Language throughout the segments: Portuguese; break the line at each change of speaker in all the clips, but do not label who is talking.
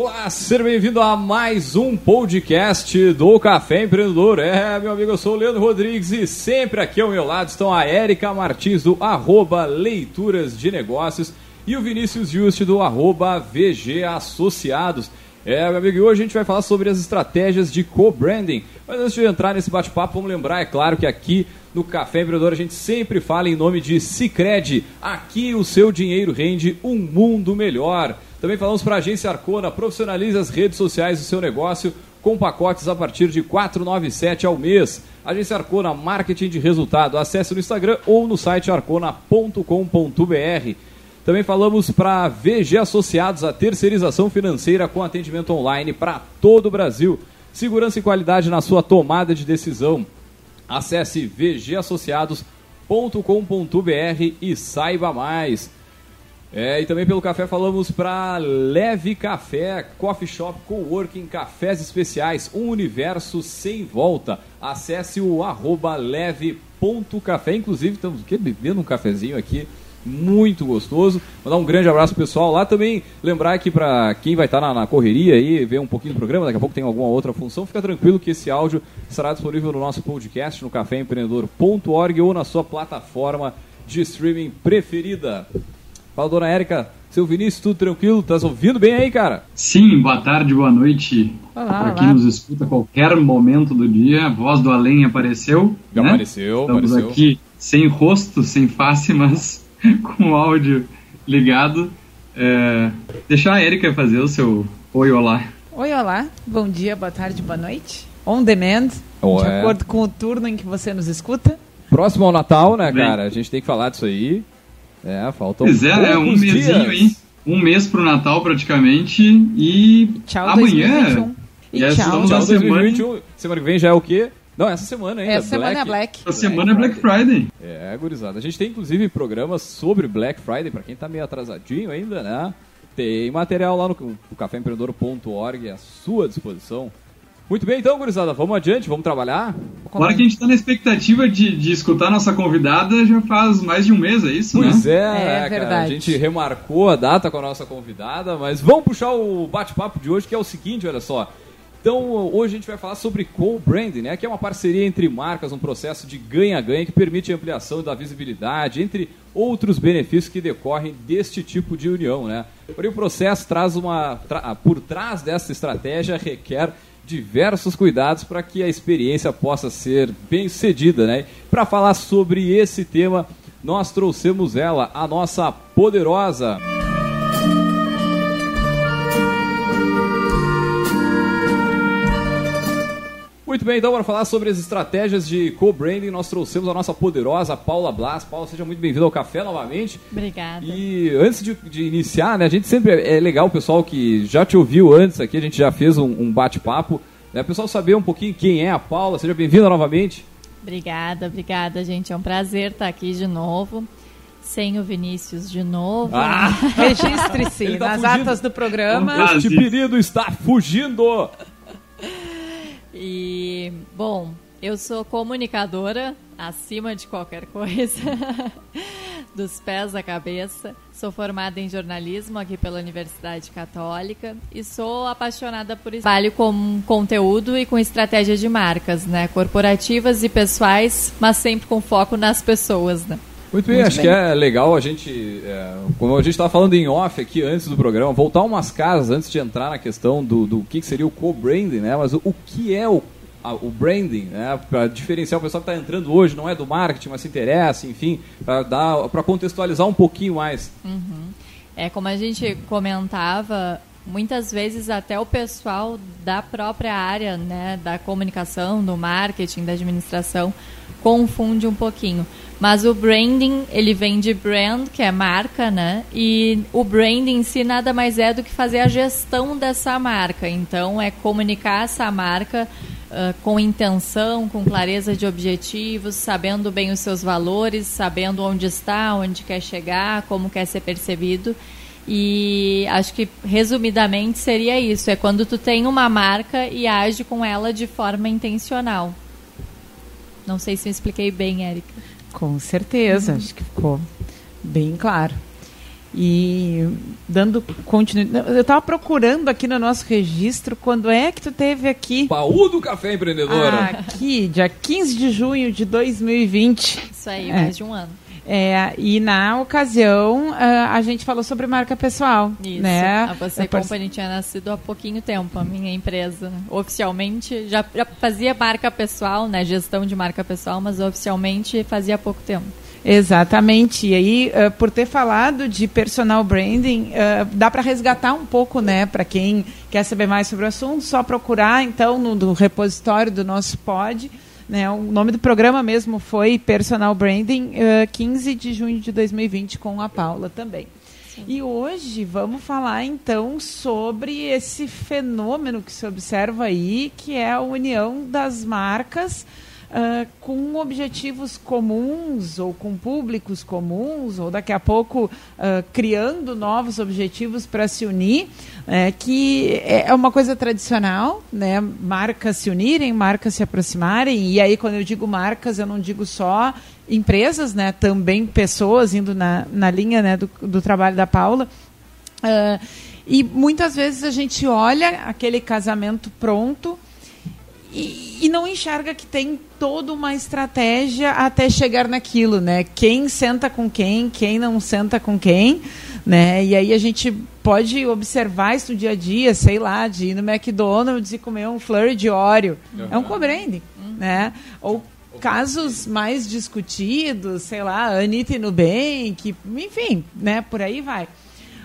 Olá, seja bem-vindo a mais um podcast do Café Empreendedor. É, meu amigo, eu sou o Leandro Rodrigues e sempre aqui ao meu lado estão a Érica Martins do arroba Leituras de Negócios e o Vinícius Juste do arroba VG Associados. É, meu amigo, e hoje a gente vai falar sobre as estratégias de co-branding. Mas antes de entrar nesse bate-papo, vamos lembrar, é claro, que aqui no Café Empreendedor a gente sempre fala em nome de Cicred. Aqui o seu dinheiro rende um mundo melhor. Também falamos para a agência Arcona, profissionalize as redes sociais do seu negócio com pacotes a partir de 497 ao mês. Agência Arcona, marketing de resultado. Acesse no Instagram ou no site arcona.com.br. Também falamos para VG Associados, a terceirização financeira com atendimento online para todo o Brasil. Segurança e qualidade na sua tomada de decisão. Acesse vgassociados.com.br e saiba mais. É, e também pelo café falamos para Leve Café, Coffee Shop, Coworking, Cafés Especiais, um universo sem volta. Acesse o arroba leve.café. Inclusive, estamos bebendo um cafezinho aqui muito gostoso. Mandar um grande abraço pessoal lá também. Lembrar que para quem vai estar tá na, na, correria aí, ver um pouquinho do programa, daqui a pouco tem alguma outra função, fica tranquilo que esse áudio estará disponível no nosso podcast, no caféempreendedor.org ou na sua plataforma de streaming preferida. Fala, dona Érica. Seu Vinícius, tudo tranquilo? Tá ouvindo bem aí, cara?
Sim, boa tarde, boa noite. Para quem nos escuta a qualquer momento do dia. A voz do além apareceu.
Já né? apareceu,
Estamos
apareceu.
aqui sem rosto, sem face, mas com o áudio ligado. É... Deixar a Érica fazer o seu oi, olá.
Oi, olá. Bom dia, boa tarde, boa noite. On demand,
Oh,
de
é.
acordo com o turno em que você nos escuta.
Próximo ao Natal, né,
Bem.
cara? A gente tem que falar disso aí. É, faltam
Pois é, é um mesinho
dias.
aí. Um mês pro Natal praticamente. E
Tchau,
amanhã.
2021. E
E
tchau.
Tchau,
Da semana-
2021. Semana que vem já é o quê? Não, essa semana ainda.
Essa semana é Black.
Essa semana é Black Friday.
É, gurizada. A gente tem inclusive programas sobre Black Friday, pra quem tá meio atrasadinho ainda, né? Tem material lá no, no caféempreendedor.org à sua disposição. Muito bem, então, gurizada, vamos adiante, vamos trabalhar.
Agora que a gente tá na expectativa de, de escutar nossa convidada já faz mais de um mês, é isso,
Pois
né?
é,
É
cara?
verdade.
A gente remarcou a data com a nossa convidada, mas vamos puxar o bate-papo de hoje, que é o seguinte, olha só. Então, hoje a gente vai falar sobre co-branding, né? Que é uma parceria entre marcas, um processo de ganha-ganha que permite a ampliação da visibilidade, entre outros benefícios que decorrem deste tipo de união, né? Porém, o processo traz uma... tra- por trás dessa estratégia requer diversos cuidados para que a experiência possa ser bem sucedida, né? Para falar sobre esse tema, nós trouxemos ela, a nossa poderosa. Muito bem, então, para falar sobre as estratégias de co-branding, nós trouxemos a nossa poderosa Paula Blas. Paula, seja muito bem-vinda ao café novamente.
Obrigada.
E antes de, de iniciar, né, a gente sempre é legal o pessoal que já te ouviu antes aqui, a gente já fez um, um bate-papo, né, o pessoal saber um pouquinho quem é a Paula. Seja bem-vinda novamente.
Obrigada, obrigada, gente. É um prazer estar aqui de novo. Sem o Vinícius de novo.
Ah!
Registre-se
tá
nas
fugindo.
atas do programa.
Este pedido está fugindo.
E, bom, eu sou comunicadora, acima de qualquer coisa, dos pés à cabeça. Sou formada em jornalismo aqui pela Universidade Católica e sou apaixonada por. Trabalho com conteúdo e com estratégia de marcas, né? Corporativas e pessoais, mas sempre com foco nas pessoas, né?
Muito bem, acho que é legal a gente, é, como a gente estava falando em off aqui antes do programa, voltar umas casas antes de entrar na questão do, do que, que seria o co-branding, né? Mas o, o que é o, o branding, né? Para diferenciar o pessoal que está entrando hoje, não é do marketing, mas se interessa, enfim, para contextualizar um pouquinho mais.
É como a gente comentava, muitas vezes até o pessoal da própria área, né, da comunicação, do marketing, da administração, confunde um pouquinho. Mas o branding, ele vem de brand, que é marca, né? E o branding em si nada mais é do que fazer a gestão dessa marca. Então, é comunicar essa marca ah, com intenção, com clareza de objetivos, sabendo bem os seus valores, sabendo onde está, onde quer chegar, como quer ser percebido. E acho que resumidamente seria isso, é quando tu tem uma marca e age com ela de forma intencional. Não sei se me expliquei bem, Érica.
Com certeza, acho que ficou bem claro. E dando continuidade. Eu estava procurando aqui no nosso registro quando é que tu teve aqui.
Baú do Café Empreendedora.
Aqui, dia 15 de junho de 2020.
Isso aí, mais de um ano.
É, e na ocasião uh, a gente falou sobre marca pessoal.
Isso.
Né?
A Você
par-
Company tinha nascido há pouquinho tempo, a minha empresa. Oficialmente, já, já fazia marca pessoal, né? Gestão de marca pessoal, mas oficialmente fazia pouco tempo.
Exatamente. E aí, uh, por ter falado de personal branding, uh, dá para resgatar um pouco, né? Para quem quer saber mais sobre o assunto, só procurar então no, no repositório do nosso pod. Né, o nome do programa mesmo foi Personal Branding, uh, 15 de junho de 2020, com a Paula também. E hoje vamos falar então sobre esse fenômeno que se observa aí, que é a união das marcas ah, com objetivos comuns ou com públicos comuns, ou daqui a pouco ah, criando novos objetivos para se unir, eh, que é uma coisa tradicional, né? marcas se unirem, marcas se aproximarem, e aí quando eu digo marcas, eu não digo só empresas, né? também pessoas indo na, na linha né? do, do trabalho da Paula. Ah, e muitas vezes a gente olha aquele casamento pronto e, e não enxerga que tem toda uma estratégia até chegar naquilo, né? Quem senta com quem, quem não senta com quem, né? E aí a gente pode observar isso no dia a dia, sei lá, de ir no McDonald's e comer um flurry de óleo. É um co-branding, né? Ou casos mais discutidos, sei lá, Anitta e Nubank, enfim, né? Por aí vai.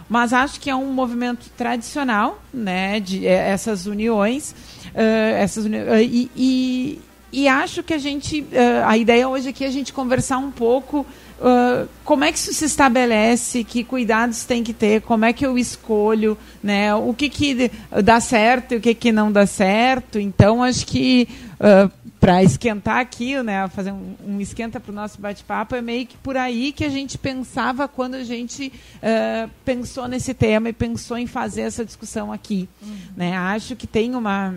Mas acho que é um movimento tradicional, né? De eh, essas uniões, essas uni eh, e, e, e acho que a gente, eh, a ideia hoje aqui é a gente conversar um pouco Uh, como é que isso se estabelece, que cuidados tem que ter, como é que eu escolho, né? O que, que dá certo e o que, que não dá certo. Então, acho que uh, para esquentar aqui, né, fazer um, um esquenta para o nosso bate-papo, é meio que por aí que a gente pensava quando a gente uh, pensou nesse tema e pensou em fazer essa discussão aqui. Uhum. Né? Acho que tem uma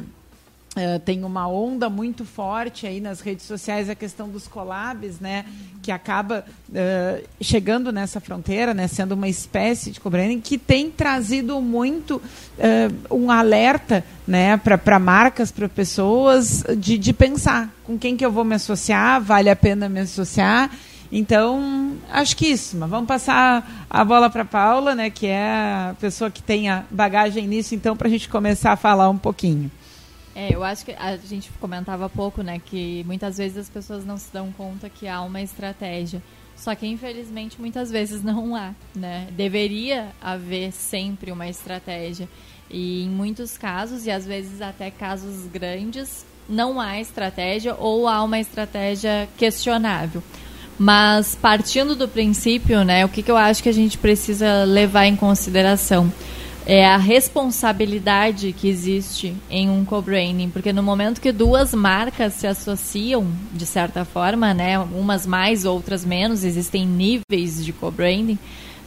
Uh, tem uma onda muito forte aí nas redes sociais a questão dos collabs, né, que acaba uh, chegando nessa fronteira, né, sendo uma espécie de co-branding que tem trazido muito uh, um alerta, né, para marcas, para pessoas de, de pensar com quem que eu vou me associar, vale a pena me associar. Então, acho que isso. Mas vamos passar a bola para Paula, né, que é a pessoa que tem a bagagem nisso, então, para a gente começar a falar um pouquinho.
É, eu acho que a gente comentava pouco, né, que muitas vezes as pessoas não se dão conta que há uma estratégia. Só que infelizmente muitas vezes não há, né? Deveria haver sempre uma estratégia. E em muitos casos, e às vezes até casos grandes, não há estratégia ou há uma estratégia questionável. Mas partindo do princípio, né, o que, que eu acho que a gente precisa levar em consideração? É a responsabilidade que existe em um co-branding, porque no momento que duas marcas se associam, de certa forma, né, umas mais, outras menos, existem níveis de co-branding.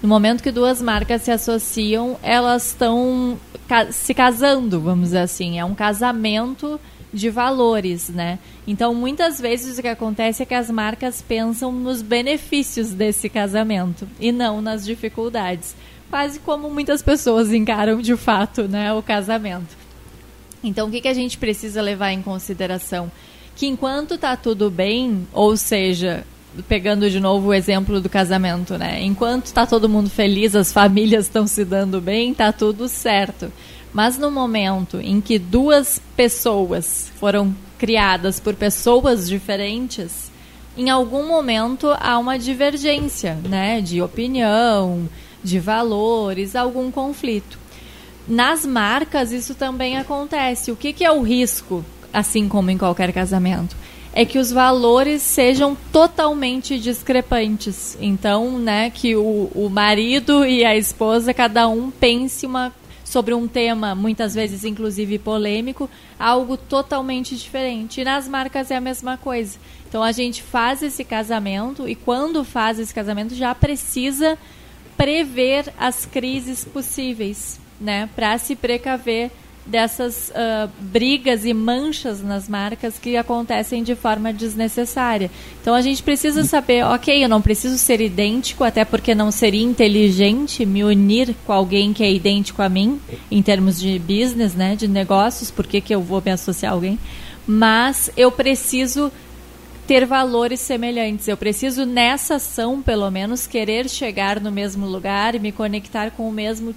No momento que duas marcas se associam, elas estão ca se casando, vamos dizer assim, é um casamento de valores, né? Então, muitas vezes o que acontece é que as marcas pensam nos benefícios desse casamento e não nas dificuldades quase como muitas pessoas encaram de fato né, o casamento. Então, o que, que a gente precisa levar em consideração? Que enquanto está tudo bem, ou seja, pegando de novo o exemplo do casamento, né? Enquanto está todo mundo feliz, as famílias estão se dando bem, está tudo certo. Mas no momento em que duas pessoas foram criadas por pessoas diferentes, em algum momento há uma divergência, né? De opinião, de valores, algum conflito. Nas marcas, isso também acontece. O que, que é o risco, assim como em qualquer casamento? É que os valores sejam totalmente discrepantes. Então, né, que o, o marido e a esposa, cada um pense uma, sobre um tema, muitas vezes inclusive polêmico, algo totalmente diferente. E nas marcas é a mesma coisa. Então, a gente faz esse casamento e quando faz esse casamento já precisa prever as crises possíveis, né, para se precaver dessas uh, brigas e manchas nas marcas que acontecem de forma desnecessária. Então a gente precisa saber, ok, eu não preciso ser idêntico, até porque não seria inteligente me unir com alguém que é idêntico a mim, em termos de business, né, de negócios, por que, que eu vou me associar a alguém? Mas eu preciso ter valores semelhantes. Eu preciso, nessa ação, pelo menos, querer chegar no mesmo lugar e me conectar com o mesmo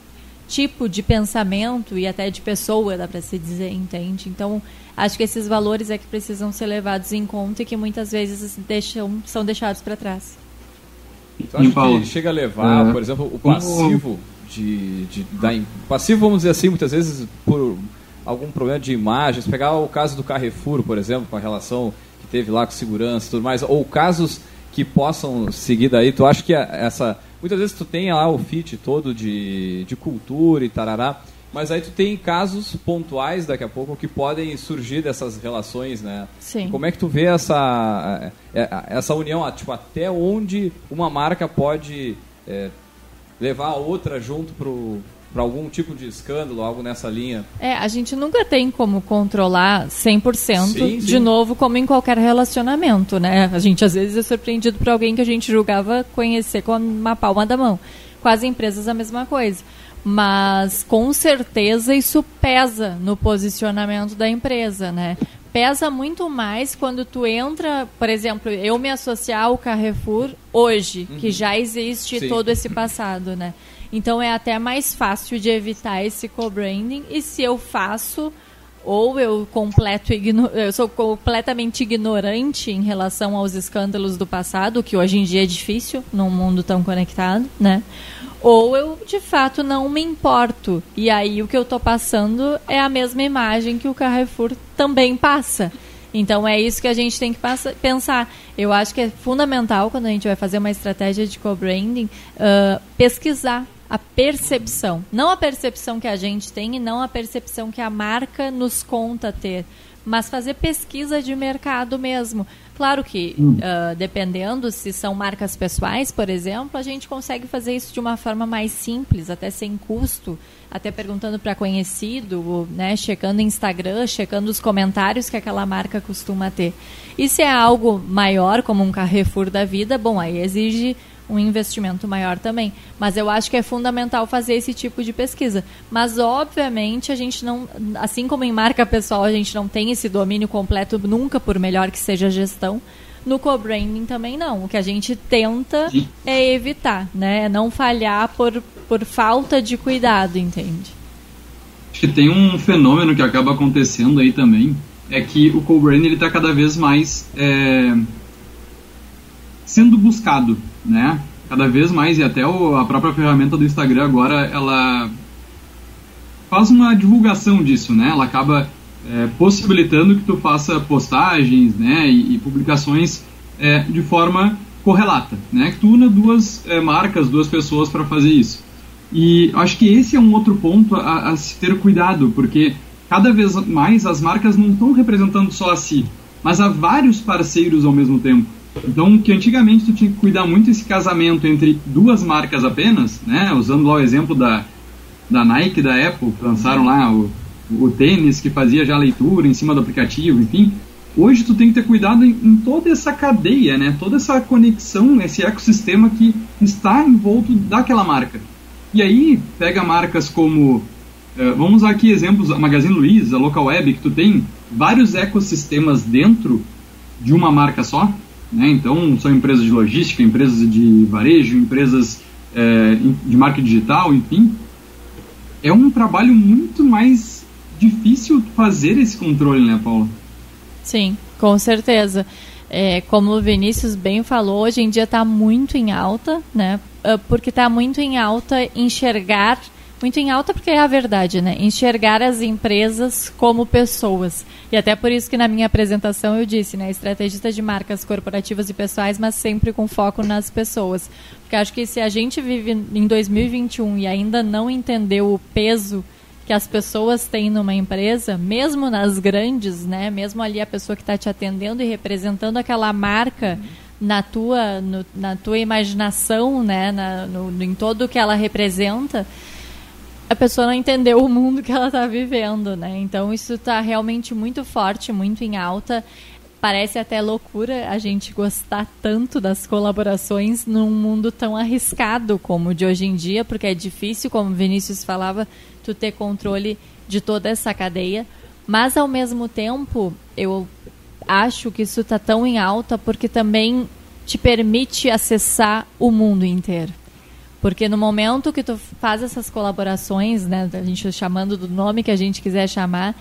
tipo de pensamento e até de pessoa, dá para se dizer, entende? Então, acho que esses valores é que precisam ser levados em conta e que muitas vezes deixam, são deixados para trás.
Então, acho que chega a levar, é. por exemplo, o passivo de, de da, passivo, vamos dizer assim, muitas vezes por algum problema de imagens. Pegar o caso do Carrefour, por exemplo, com a relação teve lá com segurança e tudo mais, ou casos que possam seguir daí, tu acha que essa. Muitas vezes tu tem lá o fit todo de, de cultura e tarará, mas aí tu tem casos pontuais daqui a pouco que podem surgir dessas relações, né?
Sim.
Como é que tu vê essa, é, é, essa união, tipo, até onde uma marca pode é, levar a outra junto pro, para algum tipo de escândalo, algo nessa linha?
É, a gente nunca tem como controlar 100%, sim, sim. de novo, como em qualquer relacionamento, né? A gente às vezes é surpreendido por alguém que a gente julgava conhecer com uma palma da mão. Com as empresas a mesma coisa. Mas com certeza isso pesa no posicionamento da empresa, né? Pesa muito mais quando tu entra, por exemplo, eu me associar ao Carrefour hoje, uhum. que já existe Sim. todo esse passado, né? Então é até mais fácil de evitar esse co-branding. E se eu faço, ou eu completo eu sou completamente ignorante em relação aos escândalos do passado, que hoje em dia é difícil num mundo tão conectado, né? Ou eu de fato não me importo. E aí o que eu estou passando é a mesma imagem que o Carrefour também passa. Então é isso que a gente tem que pensar. Eu acho que é fundamental quando a gente vai fazer uma estratégia de co-branding uh, pesquisar a percepção. Não a percepção que a gente tem e não a percepção que a marca nos conta ter, mas fazer pesquisa de mercado mesmo. Claro que, uh, dependendo se são marcas pessoais, por exemplo, a gente consegue fazer isso de uma forma mais simples, até sem custo, até perguntando para conhecido, né, checando Instagram, checando os comentários que aquela marca costuma ter. E se é algo maior, como um Carrefour da vida, bom, aí exige um investimento maior também. Mas eu acho que é fundamental fazer esse tipo de pesquisa. Mas, obviamente, a gente não, assim como em marca pessoal, a gente não tem esse domínio completo nunca, por melhor que seja a gestão. No co-branding também não. O que a gente tenta Sim. é evitar, né? É não falhar por, por falta de cuidado, entende?
Acho que tem um fenômeno que acaba acontecendo aí também, é que o co-branding está cada vez mais é, sendo buscado né? Cada vez mais, e até o, a própria ferramenta do Instagram agora, ela faz uma divulgação disso, né? Ela acaba é, possibilitando que tu faça postagens, né? E, e publicações é, de forma correlata, né? Que tu una duas é, marcas, duas pessoas para fazer isso. E acho que esse é um outro ponto a, a se ter cuidado, porque cada vez mais as marcas não estão representando só a si, mas a vários parceiros ao mesmo tempo. Então, que antigamente tu tinha que cuidar muito esse casamento entre duas marcas apenas, né? Usando lá o exemplo da, da Nike da Apple, que lançaram lá o, o tênis que fazia já leitura em cima do aplicativo, enfim. Hoje tu tem que ter cuidado em, em toda essa cadeia, né? Toda essa conexão, esse ecossistema que está envolto daquela marca. E aí, pega marcas como uh, vamos usar aqui exemplos, a Magazine Luiza, a Local Web, que tu tem vários ecossistemas dentro de uma marca só, né? Então, são empresas de logística, empresas de varejo, empresas é, de marketing digital, enfim. É um trabalho muito mais difícil fazer esse controle, né, Paula?
Sim, com certeza. É, como o Vinícius bem falou, hoje em dia está muito em alta, né? Ah, porque está muito em alta enxergar muito em alta porque é a verdade, né? Enxergar as empresas como pessoas. E até por isso que na minha apresentação eu disse, né? Estrategista de marcas corporativas e pessoais, mas sempre com foco nas pessoas. Porque acho que se a gente vive em 2021 e ainda não entendeu o peso que as pessoas têm numa empresa, mesmo nas grandes, né? Mesmo ali a pessoa que está te atendendo e representando aquela marca na tua, no, na tua imaginação, né? Na, no, em todo o que ela representa, a pessoa não entendeu o mundo que ela está vivendo, né? Então isso está realmente muito forte, muito em alta. Parece até loucura a gente gostar tanto das colaborações num mundo tão arriscado como o de hoje em dia, porque é difícil, como o Vinícius falava, tu ter controle de toda essa cadeia. Mas ao mesmo tempo, eu acho que isso está tão em alta porque também te permite acessar o mundo inteiro. Porque no momento que tu faz essas colaborações, né, a gente chamando do nome que a gente quiser chamar,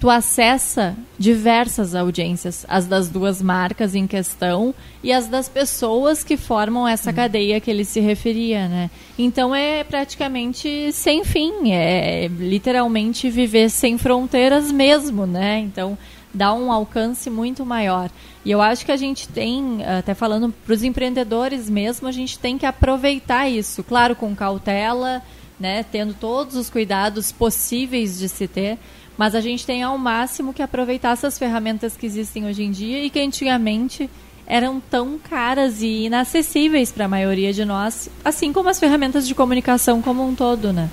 tu acessa diversas audiências, as das duas marcas em questão e as das pessoas que formam essa uhum. cadeia que ele se referia, né? Então é praticamente sem fim, é literalmente viver sem fronteiras mesmo, né? Então dá um alcance muito maior. E eu acho que a gente tem, até falando para os empreendedores mesmo, a gente tem que aproveitar isso, claro, com cautela, né, tendo todos os cuidados possíveis de se ter, mas a gente tem ao máximo que aproveitar essas ferramentas que existem hoje em dia e que antigamente eram tão caras e inacessíveis para a maioria de nós, assim como as ferramentas de comunicação como um todo, né?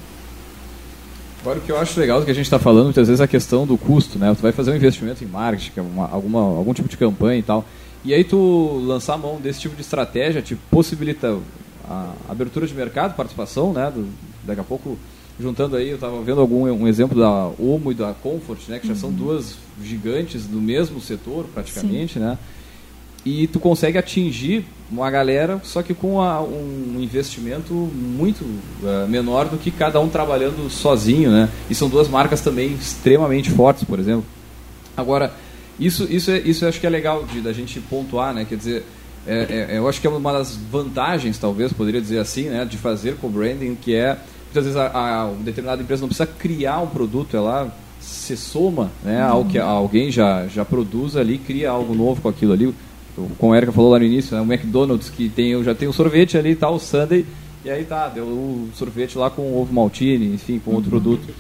Agora, o que eu acho legal do que a gente está falando, muitas vezes, é a questão do custo, né? Tu vai fazer um investimento em marketing, é uma, alguma, algum tipo de campanha e tal, e aí tu lançar a mão desse tipo de estratégia te possibilita a abertura de mercado, participação, né? Do, daqui a pouco, juntando aí, eu estava vendo algum um exemplo da Omo e da Comfort, né? Que já uhum. são duas gigantes do mesmo setor, praticamente, Sim. né? E tu consegue atingir uma galera, só que com a, um investimento muito uh, menor do que cada um trabalhando sozinho, né? E são duas marcas também extremamente fortes, por exemplo. Agora, isso, isso, é, isso eu acho que é legal de, da gente pontuar, né? Quer dizer, é, é, eu acho que é uma das vantagens, talvez, poderia dizer assim, né? De fazer co-branding, que é, muitas vezes, a, a uma determinada empresa não precisa criar um produto, ela se soma né, ao que alguém já, já produz ali, cria algo novo com aquilo ali como a Erika falou lá no início, né, o McDonald's que tem, já tem o sorvete ali, tá, o Sunday, e aí tá, deu o sorvete lá com ovo maltine, enfim, com outro uhum. produto.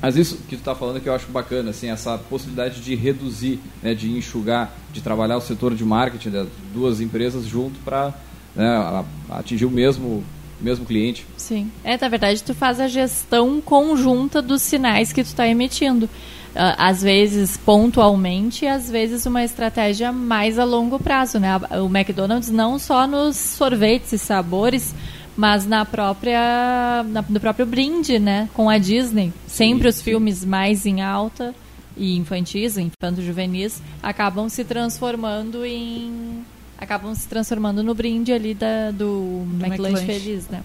Mas isso que tu está falando é que eu acho bacana, assim, essa possibilidade de reduzir, né, de enxugar, de trabalhar o setor de marketing das duas empresas junto para né, atingir o mesmo mesmo cliente.
Sim. É, na verdade, tu faz a gestão conjunta dos sinais que tu está emitindo. Ah, às vezes pontualmente, às vezes uma estratégia mais a longo prazo, né? O McDonald's não só nos sorvetes e sabores, mas na própria na, no próprio brinde, né, com a Disney. Sempre sim, os sim. filmes mais em alta e infantis, infanto-juvenis, acabam se transformando em acabam se transformando no brinde ali da, do, do McLanche Feliz, né?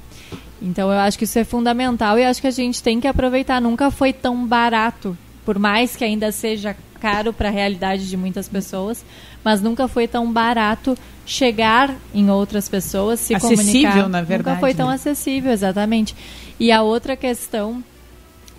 Então eu acho que isso é fundamental e acho que a gente tem que aproveitar. Nunca foi tão barato por mais que ainda seja caro para a realidade de muitas pessoas, mas nunca foi tão barato chegar em outras pessoas, se
acessível,
comunicar.
na verdade.
Nunca foi tão né? acessível, exatamente. E a outra questão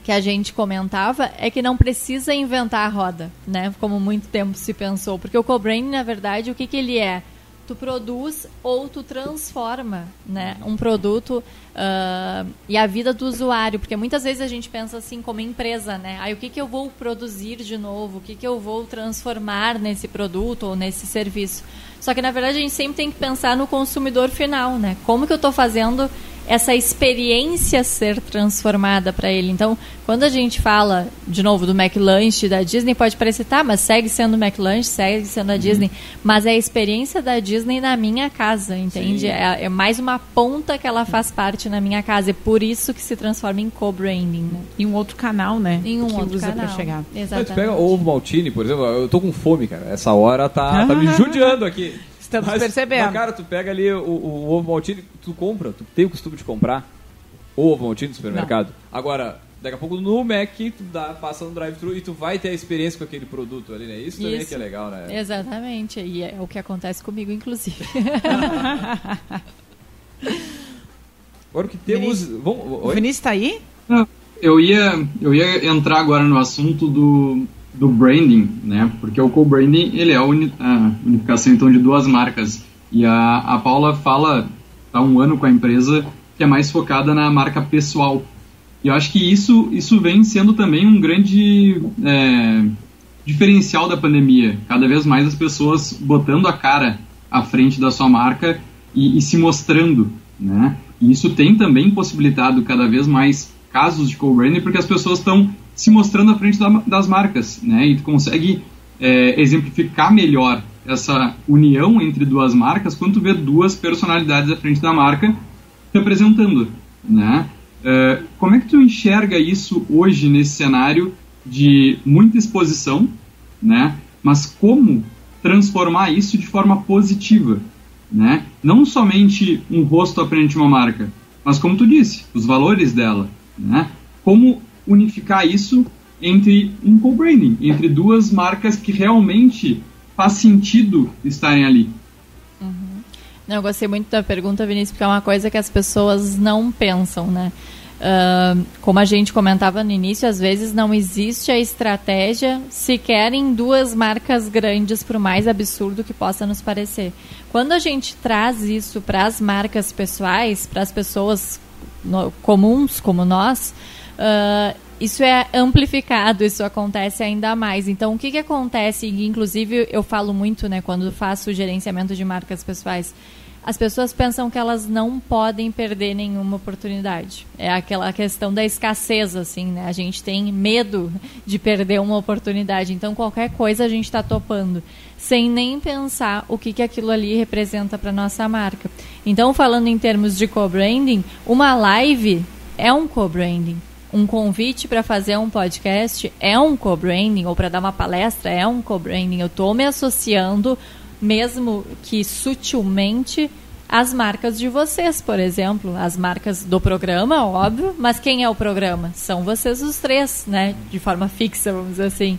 que a gente comentava é que não precisa inventar a roda, né? Como muito tempo se pensou, porque o co-brain, na verdade, o que, que ele é? Tu produz ou tu transforma né, um produto uh, e a vida do usuário, porque muitas vezes a gente pensa assim como empresa, né? Aí o que, que eu vou produzir de novo? O que, que eu vou transformar nesse produto ou nesse serviço? Só que na verdade a gente sempre tem que pensar no consumidor final, né? Como que eu estou fazendo essa experiência ser transformada para ele. Então, quando a gente fala, de novo, do McLanche da Disney, pode parecer, tá, mas segue sendo o McLanche, segue sendo a uhum. Disney, mas é a experiência da Disney na minha casa, entende? É, é, mais uma ponta que ela faz parte na minha casa, é por isso que se transforma em co-branding. Né?
Em um outro canal, né?
Em um
que
outro
usa
canal.
Pra chegar.
Exatamente. Mas pega ovo maltine, por exemplo, eu tô com fome, cara. Essa hora tá, tá me judiando aqui.
Estamos mas, percebendo.
Mas, cara, tu pega ali o, o, ovo maltine, tu compra, tu tem o costume de comprar ovo maltine no supermercado. Não. Agora, daqui a pouco no Mac, tu dá, passa no drive-thru e tu vai ter a experiência com aquele produto ali, né? Isso, Isso. também é que é legal, né?
Exatamente, e é o que acontece comigo, inclusive.
Agora o que temos... Vinícius,
Vamos, o Vinícius está aí?
Eu ia, eu ia entrar agora no assunto do, do branding, né? Porque o co-branding ele é a, uni, a, unificação então de duas marcas. E a, a Paula fala há um ano com a empresa que é mais focada na marca pessoal. E eu acho que isso, isso vem sendo também um grande é, diferencial da pandemia. Cada vez mais as pessoas botando a cara à frente da sua marca e, e se mostrando, né? E isso tem também possibilitado cada vez mais casos de co-branding porque as pessoas estão se mostrando à frente da, das marcas, né? E tu consegue é, exemplificar melhor essa união entre duas marcas quando tu vê duas personalidades à frente da marca representando, né? É, como é que tu enxerga isso hoje nesse cenário de muita exposição, né? Mas como transformar isso de forma positiva, né? Não somente um rosto à frente de uma marca, mas como tu disse, os valores dela, né? Como unificar isso entre um co-branding, entre duas marcas que realmente faz sentido estarem ali.
Uhum. Não, eu gostei muito da pergunta, Vinícius, porque é uma coisa que as pessoas não pensam, né? Uh, como a gente comentava no início, às vezes não existe a estratégia sequer em duas marcas grandes, por mais absurdo que possa nos parecer. Quando a gente traz isso para as marcas pessoais, para as pessoas no, comuns como nós, uh, isso é amplificado, isso acontece ainda mais. Então, o que, que acontece? Inclusive, eu falo muito, né, quando faço gerenciamento de marcas pessoais as pessoas pensam que elas não podem perder nenhuma oportunidade. É aquela questão da escassez, assim, né? A gente tem medo de perder uma oportunidade. Então, qualquer coisa a gente está topando, sem nem pensar o que, que aquilo ali representa para nossa marca. Então, falando em termos de co-branding, uma live é um co-branding. Um convite para fazer um podcast é um co-branding, ou para dar uma palestra é um co-branding. Eu estou me associando mesmo que sutilmente, as marcas de vocês, por exemplo, as marcas do programa, óbvio, mas quem é o programa? São vocês os três, né? De forma fixa, vamos dizer assim.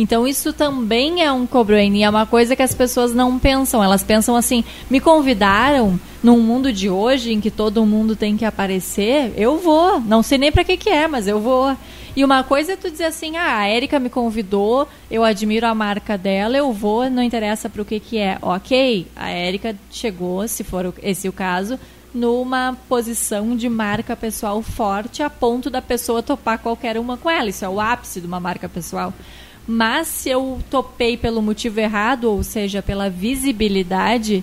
Então isso também é um co-branding, é uma coisa que as pessoas não pensam. Elas pensam assim: me convidaram num mundo de hoje em que todo mundo tem que aparecer, eu vou. Não sei nem para que que é, mas eu vou. E uma coisa é tu dizer assim, ah, a Erika me convidou, eu admiro a marca dela, eu vou, não interessa para o que que é. Ok, a Erika chegou, se for esse o caso, numa posição de marca pessoal forte a ponto da pessoa topar qualquer uma com ela. Isso é o ápice de uma marca pessoal. Mas se eu topei pelo motivo errado, ou seja, pela visibilidade,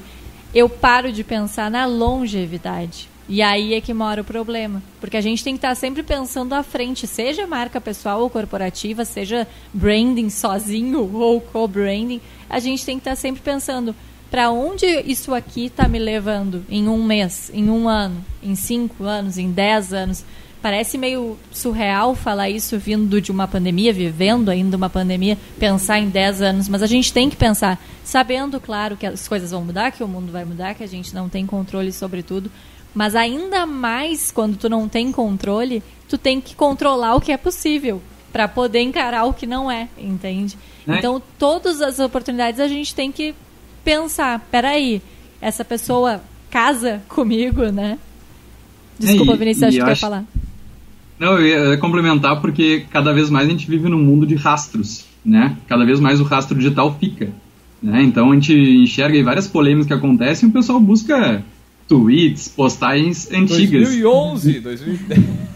eu paro de pensar na longevidade. E aí é que mora o problema. Porque a gente tem que estar sempre pensando à frente, seja marca pessoal ou corporativa, seja branding sozinho ou co-branding, a gente tem que estar sempre pensando para onde isso aqui está me levando em um mês, em um ano, em cinco anos, em dez anos. Parece meio surreal falar isso vindo de uma pandemia, vivendo ainda uma pandemia, pensar em 10 anos, mas a gente tem que pensar, sabendo, claro, que as coisas vão mudar, que o mundo vai mudar, que a gente não tem controle sobre tudo, mas ainda mais quando tu não tem controle, tu tem que controlar o que é possível para poder encarar o que não é, entende? É. Então, todas as oportunidades a gente tem que pensar, peraí, essa pessoa casa comigo, né? Desculpa, é, Vinícius, acho que quer falar.
Não, eu ia complementar porque cada vez mais a gente vive num mundo de rastros, né? Cada vez mais o rastro digital fica. Né? Então a gente enxerga aí várias polêmicas que acontecem e o pessoal busca tweets, postagens antigas.
2011, 2010.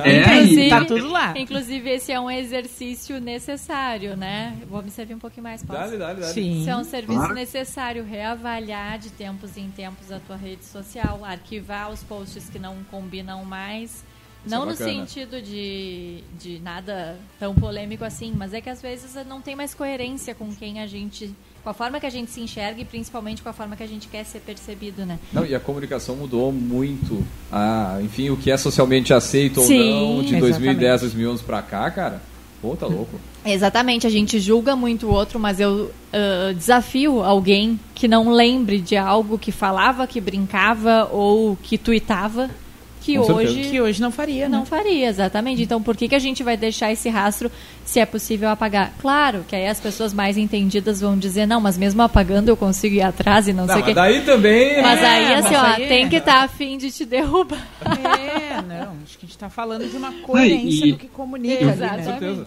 É,
inclusive, tá tudo lá. Inclusive, esse é um exercício necessário, né? Vou me servir um pouquinho mais, posso?
Dale, dale, dale.
Sim. Isso é um serviço claro. necessário, reavaliar de tempos em tempos a tua rede social, arquivar os posts que não combinam mais, isso não é no sentido de, de nada tão polêmico assim, mas é que às vezes não tem mais coerência com quem a gente. com a forma que a gente se enxerga e principalmente com a forma que a gente quer ser percebido, né?
Não, e a comunicação mudou muito. Ah, enfim, o que é socialmente aceito Sim, ou não, de exatamente. 2010, 2011 pra cá, cara. Pô, tá louco.
Exatamente, a gente julga muito o outro, mas eu uh, desafio alguém que não lembre de algo que falava, que brincava ou que tuitava que hoje
que hoje não faria,
não né? faria, exatamente. Então, por que, que a gente vai deixar esse rastro se é possível apagar? Claro, que aí as pessoas mais entendidas vão dizer, não, mas mesmo apagando eu consigo ir atrás e não, não sei o que.
daí também...
Mas é, aí, assim, ó, aí tem é. que estar tá afim de te derrubar.
É, não, acho que a gente está falando de uma coerência e, do que comunica.
Exatamente.
Ali, né?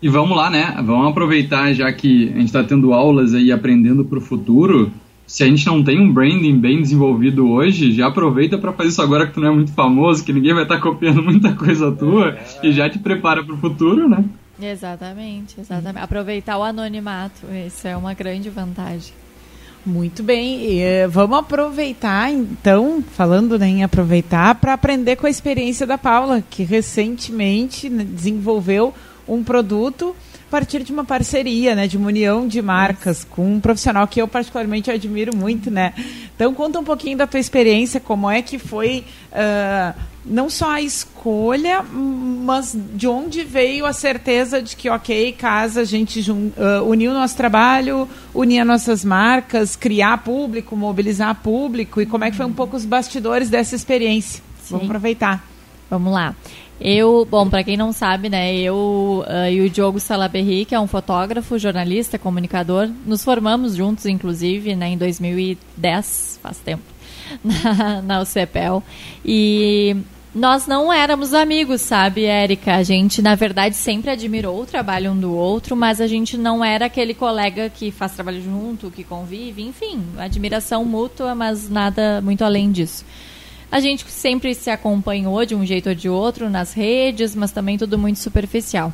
E vamos lá, né? Vamos aproveitar, já que a gente está tendo aulas aí aprendendo para o futuro se a gente não tem um branding bem desenvolvido hoje, já aproveita para fazer isso agora que tu não é muito famoso, que ninguém vai estar tá copiando muita coisa tua é. e já te prepara para o futuro, né?
Exatamente, exatamente. Aproveitar o anonimato, isso é uma grande vantagem.
Muito bem, e, uh, vamos aproveitar então, falando né, em aproveitar, para aprender com a experiência da Paula, que recentemente né, desenvolveu um produto partir de uma parceria, né, de uma união de marcas com um profissional que eu particularmente admiro muito, né? Então conta um pouquinho da tua experiência, como é que foi uh, não só a escolha, mas de onde veio a certeza de que, ok, casa, a gente uh, unir o nosso trabalho, unir as nossas marcas, criar público, mobilizar público, e como é que foi um pouco os bastidores dessa experiência? Sim. Vamos aproveitar.
Vamos lá. Eu, bom, para quem não sabe, né, eu uh, e o Diogo Salaberry, que é um fotógrafo, jornalista, comunicador, nos formamos juntos, inclusive, né, em 2010, faz tempo, na, na UCPEL. E nós não éramos amigos, sabe, Érica? A gente, na verdade, sempre admirou o trabalho um do outro, mas a gente não era aquele colega que faz trabalho junto, que convive, enfim, admiração mútua, mas nada muito além disso. A gente sempre se acompanhou de um jeito ou de outro nas redes, mas também tudo muito superficial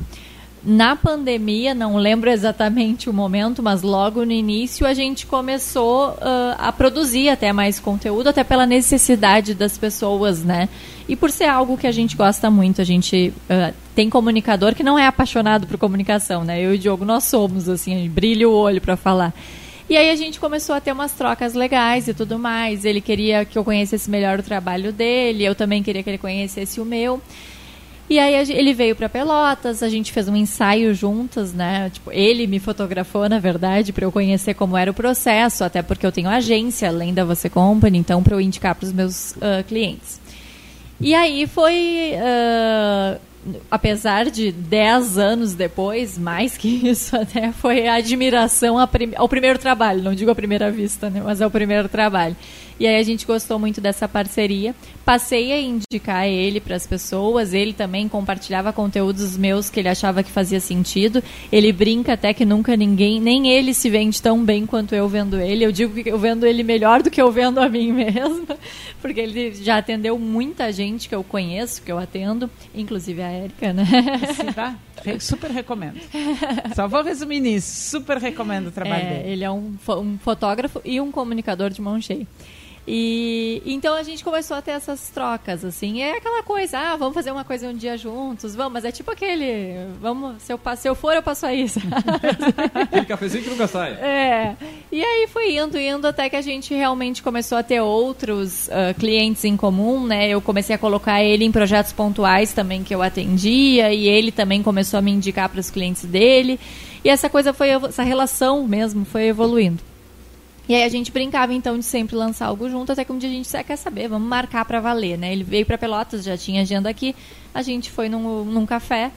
na pandemia, não lembro exatamente o momento, mas logo no início a gente começou uh, a produzir até mais conteúdo, até pela necessidade das pessoas, né? E por ser algo que a gente gosta muito, a gente uh, tem comunicador que não é apaixonado por comunicação, né? Eu e o Diogo, nós somos, assim, brilha o olho para falar. E aí a gente começou a ter umas trocas legais e tudo mais. Ele queria que eu conhecesse melhor o trabalho dele, eu também queria que ele conhecesse o meu. E aí ele veio para Pelotas, a gente fez um ensaio juntas, né? Tipo, ele me fotografou, na verdade, para eu conhecer como era o processo, até porque eu tenho agência, além da Você Company, então para eu indicar para os meus uh, clientes. E aí foi uh, apesar de 10 anos depois, mais que isso até, foi a admiração ao primeiro trabalho. Não digo a primeira vista, né, mas ao primeiro trabalho. E aí a gente gostou muito dessa parceria. Passei a indicar ele para as pessoas. Ele também compartilhava conteúdos meus que ele achava que fazia sentido. Ele brinca até que nunca ninguém, nem ele se vende tão bem quanto eu vendo ele. Eu digo que eu vendo ele melhor do que eu vendo a mim mesma, porque ele já atendeu muita gente que eu conheço, que eu atendo, inclusive a Érica, né?
Sim, tá? Super recomendo. Só vou resumir nisso. Super recomendo o trabalho
é,
dele.
Ele é um, um fotógrafo e um comunicador de mão cheia. E então a gente começou a ter essas trocas, assim. É aquela coisa, ah, vamos fazer uma coisa um dia juntos, vamos, mas é tipo aquele, vamos, se eu, se eu for, eu passo aí.
aquele cafezinho que nunca sai.
É. E aí foi indo, indo, até que a gente realmente começou a ter outros uh, clientes em comum, né? Eu comecei a colocar ele em projetos pontuais também que eu atendia, e ele também começou a me indicar para os clientes dele. E essa coisa foi, essa relação mesmo foi evoluindo. E aí a gente brincava então de sempre lançar algo junto, até que um dia a gente disse, ah, quer saber, vamos marcar para valer, né? Ele veio para Pelotas, já tinha agenda aqui, a gente foi num, num café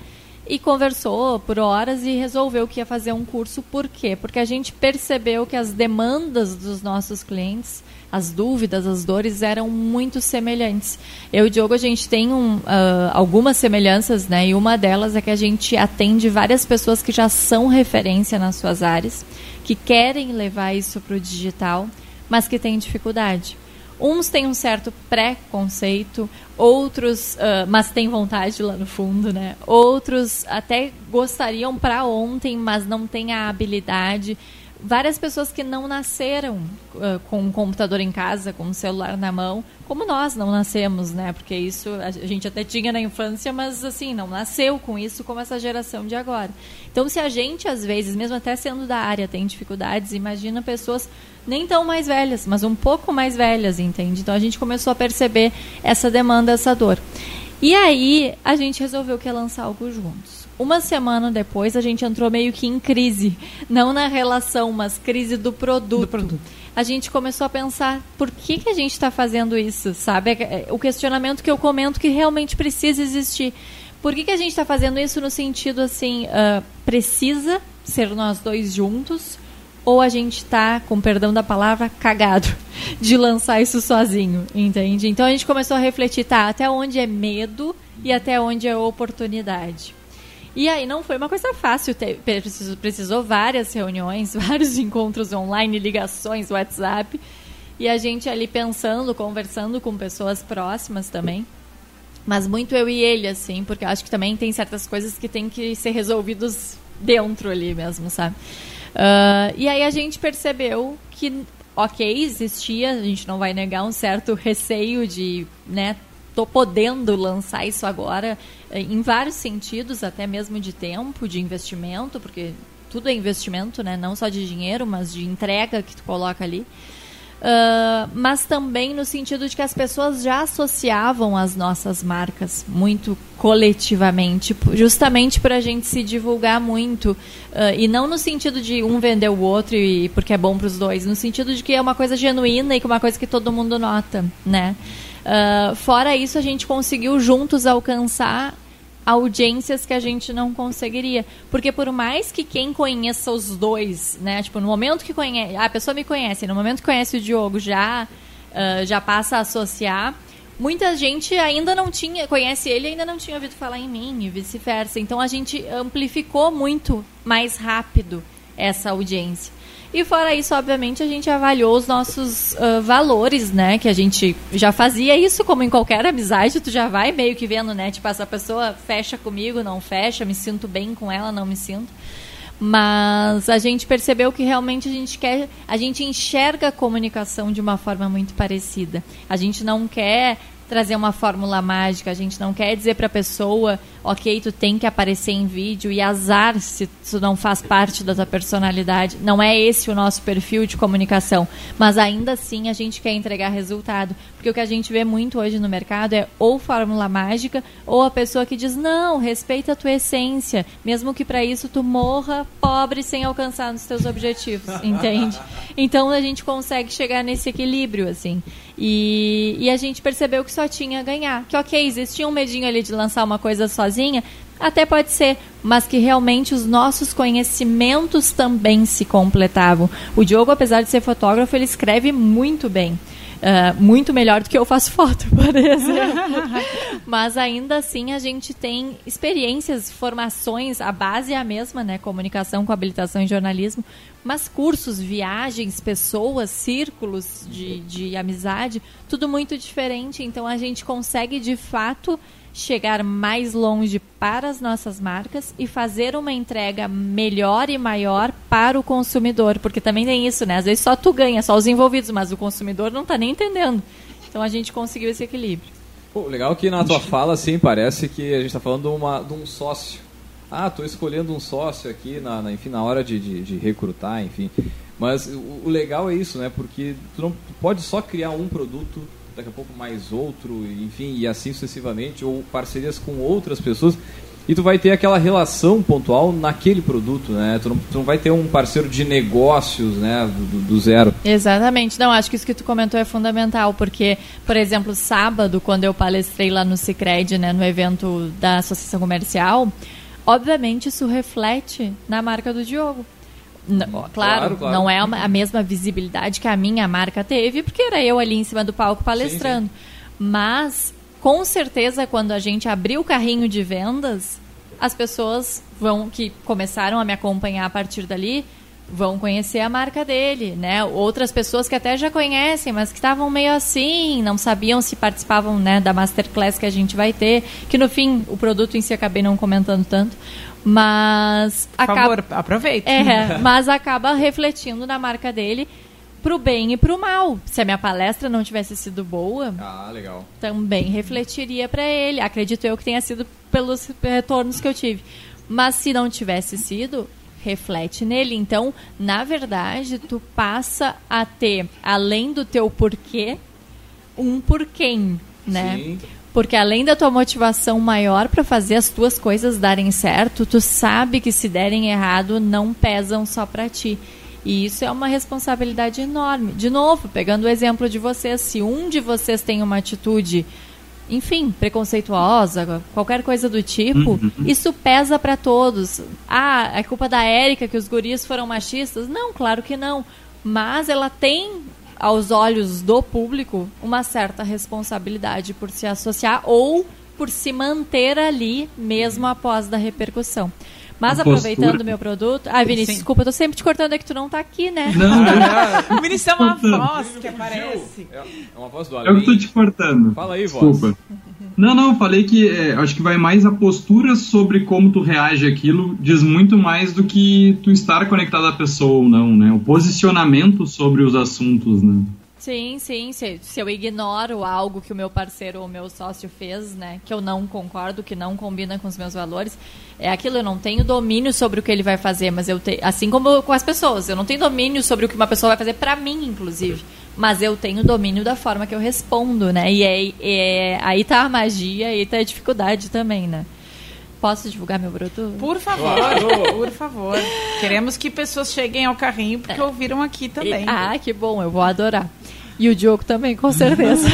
e conversou por horas e resolveu que ia fazer um curso. Por quê? Porque a gente percebeu que as demandas dos nossos clientes, as dúvidas, as dores eram muito semelhantes. Eu e o Diogo, a gente tem um, uh, algumas semelhanças, né? E uma delas é que a gente atende várias pessoas que já são referência nas suas áreas que querem levar isso para o digital, mas que têm dificuldade. Uns têm um certo preconceito, outros, uh, mas têm vontade lá no fundo, né? Outros até gostariam para ontem, mas não têm a habilidade várias pessoas que não nasceram uh, com um computador em casa, com um celular na mão, como nós não nascemos, né? Porque isso a gente até tinha na infância, mas assim, não nasceu com isso como essa geração de agora. Então, se a gente às vezes, mesmo até sendo da área, tem dificuldades, imagina pessoas nem tão mais velhas, mas um pouco mais velhas, entende? Então a gente começou a perceber essa demanda, essa dor. E aí a gente resolveu que ia lançar algo juntos. Uma semana depois, a gente entrou meio que em crise. Não na relação, mas crise do produto. Do produto. A gente começou a pensar, por que, que a gente está fazendo isso? Sabe? É, é, o questionamento que eu comento que realmente precisa existir. Por que, que a gente está fazendo isso no sentido assim, uh, precisa ser nós dois juntos? Ou a gente está, com perdão da palavra, cagado de lançar isso sozinho, entende? Então a gente começou a refletir, tá, até onde é medo e até onde é oportunidade. E aí não foi uma coisa fácil, precisou, precisou várias reuniões, vários encontros online, ligações, WhatsApp. E a gente ali pensando, conversando com pessoas próximas também. Mas muito eu e ele, assim, porque acho que também tem certas coisas que tem que ser resolvidos dentro ali mesmo, sabe? Uh, e aí a gente percebeu que ok, existia, a gente não vai negar um certo receio de, né, tô podendo lançar isso agora eh, em vários sentidos, até mesmo de tempo, de investimento, porque tudo é investimento, né? Não só de dinheiro, mas de entrega que tu coloca ali. Uh, mas também no sentido de que as pessoas já associavam as nossas marcas muito coletivamente, justamente para a gente se divulgar muito. Uh, e não no sentido de um vender o outro e porque é bom para os dois, no sentido de que é uma coisa genuína e que é uma coisa que todo mundo nota, né? Uh, fora isso, a gente conseguiu juntos alcançar audiências que a gente não conseguiria. Porque por mais que quem conheça os dois, né? Tipo, no momento que conhece. A pessoa me conhece, no momento que conhece o Diogo já, uh, já passa a associar. Muita gente ainda não tinha, conhece ele ainda não tinha ouvido falar em mim e vice-versa. Então a gente amplificou muito mais rápido essa audiência. E fora isso, obviamente, a gente avaliou os nossos uh, valores, né? Que a gente já fazia isso como em qualquer amizade, tu já vai meio que vendo, né? Tipo, essa pessoa fecha comigo, não fecha, me sinto bem com ela, não me sinto. Mas a gente percebeu que realmente a gente quer, a gente enxerga a comunicação de uma forma muito parecida. A gente não quer trazer uma fórmula mágica. A gente não quer dizer para a pessoa, ok, tu tem que aparecer em vídeo e azar se isso não faz parte da tua personalidade. Não é esse o nosso perfil de comunicação. Mas ainda assim a gente quer entregar resultado. Porque o que a gente vê muito hoje no mercado é ou fórmula mágica ou a pessoa que diz, não, respeita a tua essência. Mesmo que para isso tu morra pobre sem alcançar os teus objetivos. entende? Então a gente consegue chegar nesse equilíbrio, assim. E, e a gente percebeu que só tinha a ganhar. Que ok, existia um medinho ali de lançar uma coisa sozinha, até pode ser, mas que realmente os nossos conhecimentos também se completavam. O Diogo, apesar de ser fotógrafo, ele escreve muito bem. Uh, muito melhor do que eu faço foto, por exemplo. Mas ainda assim a gente tem experiências, formações, a base é a mesma, né? Comunicação com habilitação em jornalismo, mas cursos, viagens, pessoas, círculos de, de amizade, tudo muito diferente. Então a gente consegue de fato chegar mais longe para as nossas marcas e fazer uma entrega melhor e maior para o consumidor, porque também tem isso, né? Às vezes só tu ganha, só os envolvidos, mas o consumidor não está nem entendendo. Então a gente conseguiu esse equilíbrio.
Pô, legal que na tua fala, assim, parece que a gente está falando de, uma, de um sócio. Ah, estou escolhendo um sócio aqui, na, na, enfim, na hora de, de, de recrutar, enfim. Mas o, o, legal é isso, né? Porque tu não tu pode só criar um produto daqui a pouco mais outro, enfim, e assim sucessivamente, ou parcerias com outras pessoas. E tu vai ter aquela relação pontual naquele produto, né? Tu não, tu não vai ter um parceiro de negócios, né, do, do, zero.
Exatamente. Não, acho que isso que tu comentou é fundamental, porque, por exemplo, sábado, quando eu palestrei lá no Cicred, né, no evento da Associação Comercial, obviamente isso reflete na marca do Diogo. Claro, claro, claro, não é uma, a mesma visibilidade que a minha marca teve, porque era eu ali em cima do palco palestrando. Sim, sim. Mas, com certeza, quando a gente abriu o carrinho de vendas, as pessoas vão que começaram a me acompanhar a partir dali vão conhecer a marca dele, né? Outras pessoas que até já conhecem, mas que estavam meio assim, não sabiam se participavam, né, da masterclass que a gente vai ter, que no fim o produto em si acabei não comentando tanto, mas
Por acaba, favor, aproveite.
É, mas acaba refletindo na marca dele pro bem e pro mal. Se a minha palestra não tivesse sido boa,
ah, legal.
também refletiria para ele. Acredito eu que tenha sido pelos retornos que eu tive. Mas se não tivesse sido, reflete nele. Então, na verdade, tu passa a ter, além do teu porquê, um porquê, né? Sim. Porque além da tua motivação maior para fazer as tuas coisas darem certo, tu sabe que se derem errado não pesam só para ti. E isso é uma responsabilidade enorme. De novo, pegando o exemplo de vocês, se um de vocês tem uma atitude, enfim, preconceituosa, qualquer coisa do tipo, uhum. isso pesa para todos. Ah, é culpa da Érica que os guris foram machistas? Não, claro que não. Mas ela tem aos olhos do público, uma certa responsabilidade por se associar ou por se manter ali mesmo após da repercussão. Mas aproveitando o meu produto. Ah, Vinícius, Sim. desculpa, eu tô sempre te cortando, é que tu não tá aqui, né?
Não, não. o Vinícius é uma voz que aparece.
É uma voz do
além. Eu tô te cortando.
Fala aí, voz. Desculpa.
Não, não, falei que é, acho que vai mais a postura sobre como tu reage àquilo, diz muito mais do que tu estar conectado à pessoa ou não, né? O posicionamento sobre os assuntos, né?
Sim, sim. Se, se, eu ignoro algo que o meu parceiro ou o meu sócio fez, né, que eu não concordo, que não combina com os meus valores, é aquilo. Eu não tenho domínio sobre o que ele vai fazer, mas eu tenho, assim como com as pessoas, eu não tenho domínio sobre o que uma pessoa vai fazer para mim, inclusive. Mas eu tenho domínio da forma que eu respondo, né? E é, é, aí tá a magia, aí tá a dificuldade também, né? Posso divulgar meu produto?
Por favor, claro. por favor. Queremos que pessoas cheguem ao carrinho porque é. ouviram aqui também.
E, ah, que bom, eu vou adorar. E o Diogo também, com certeza.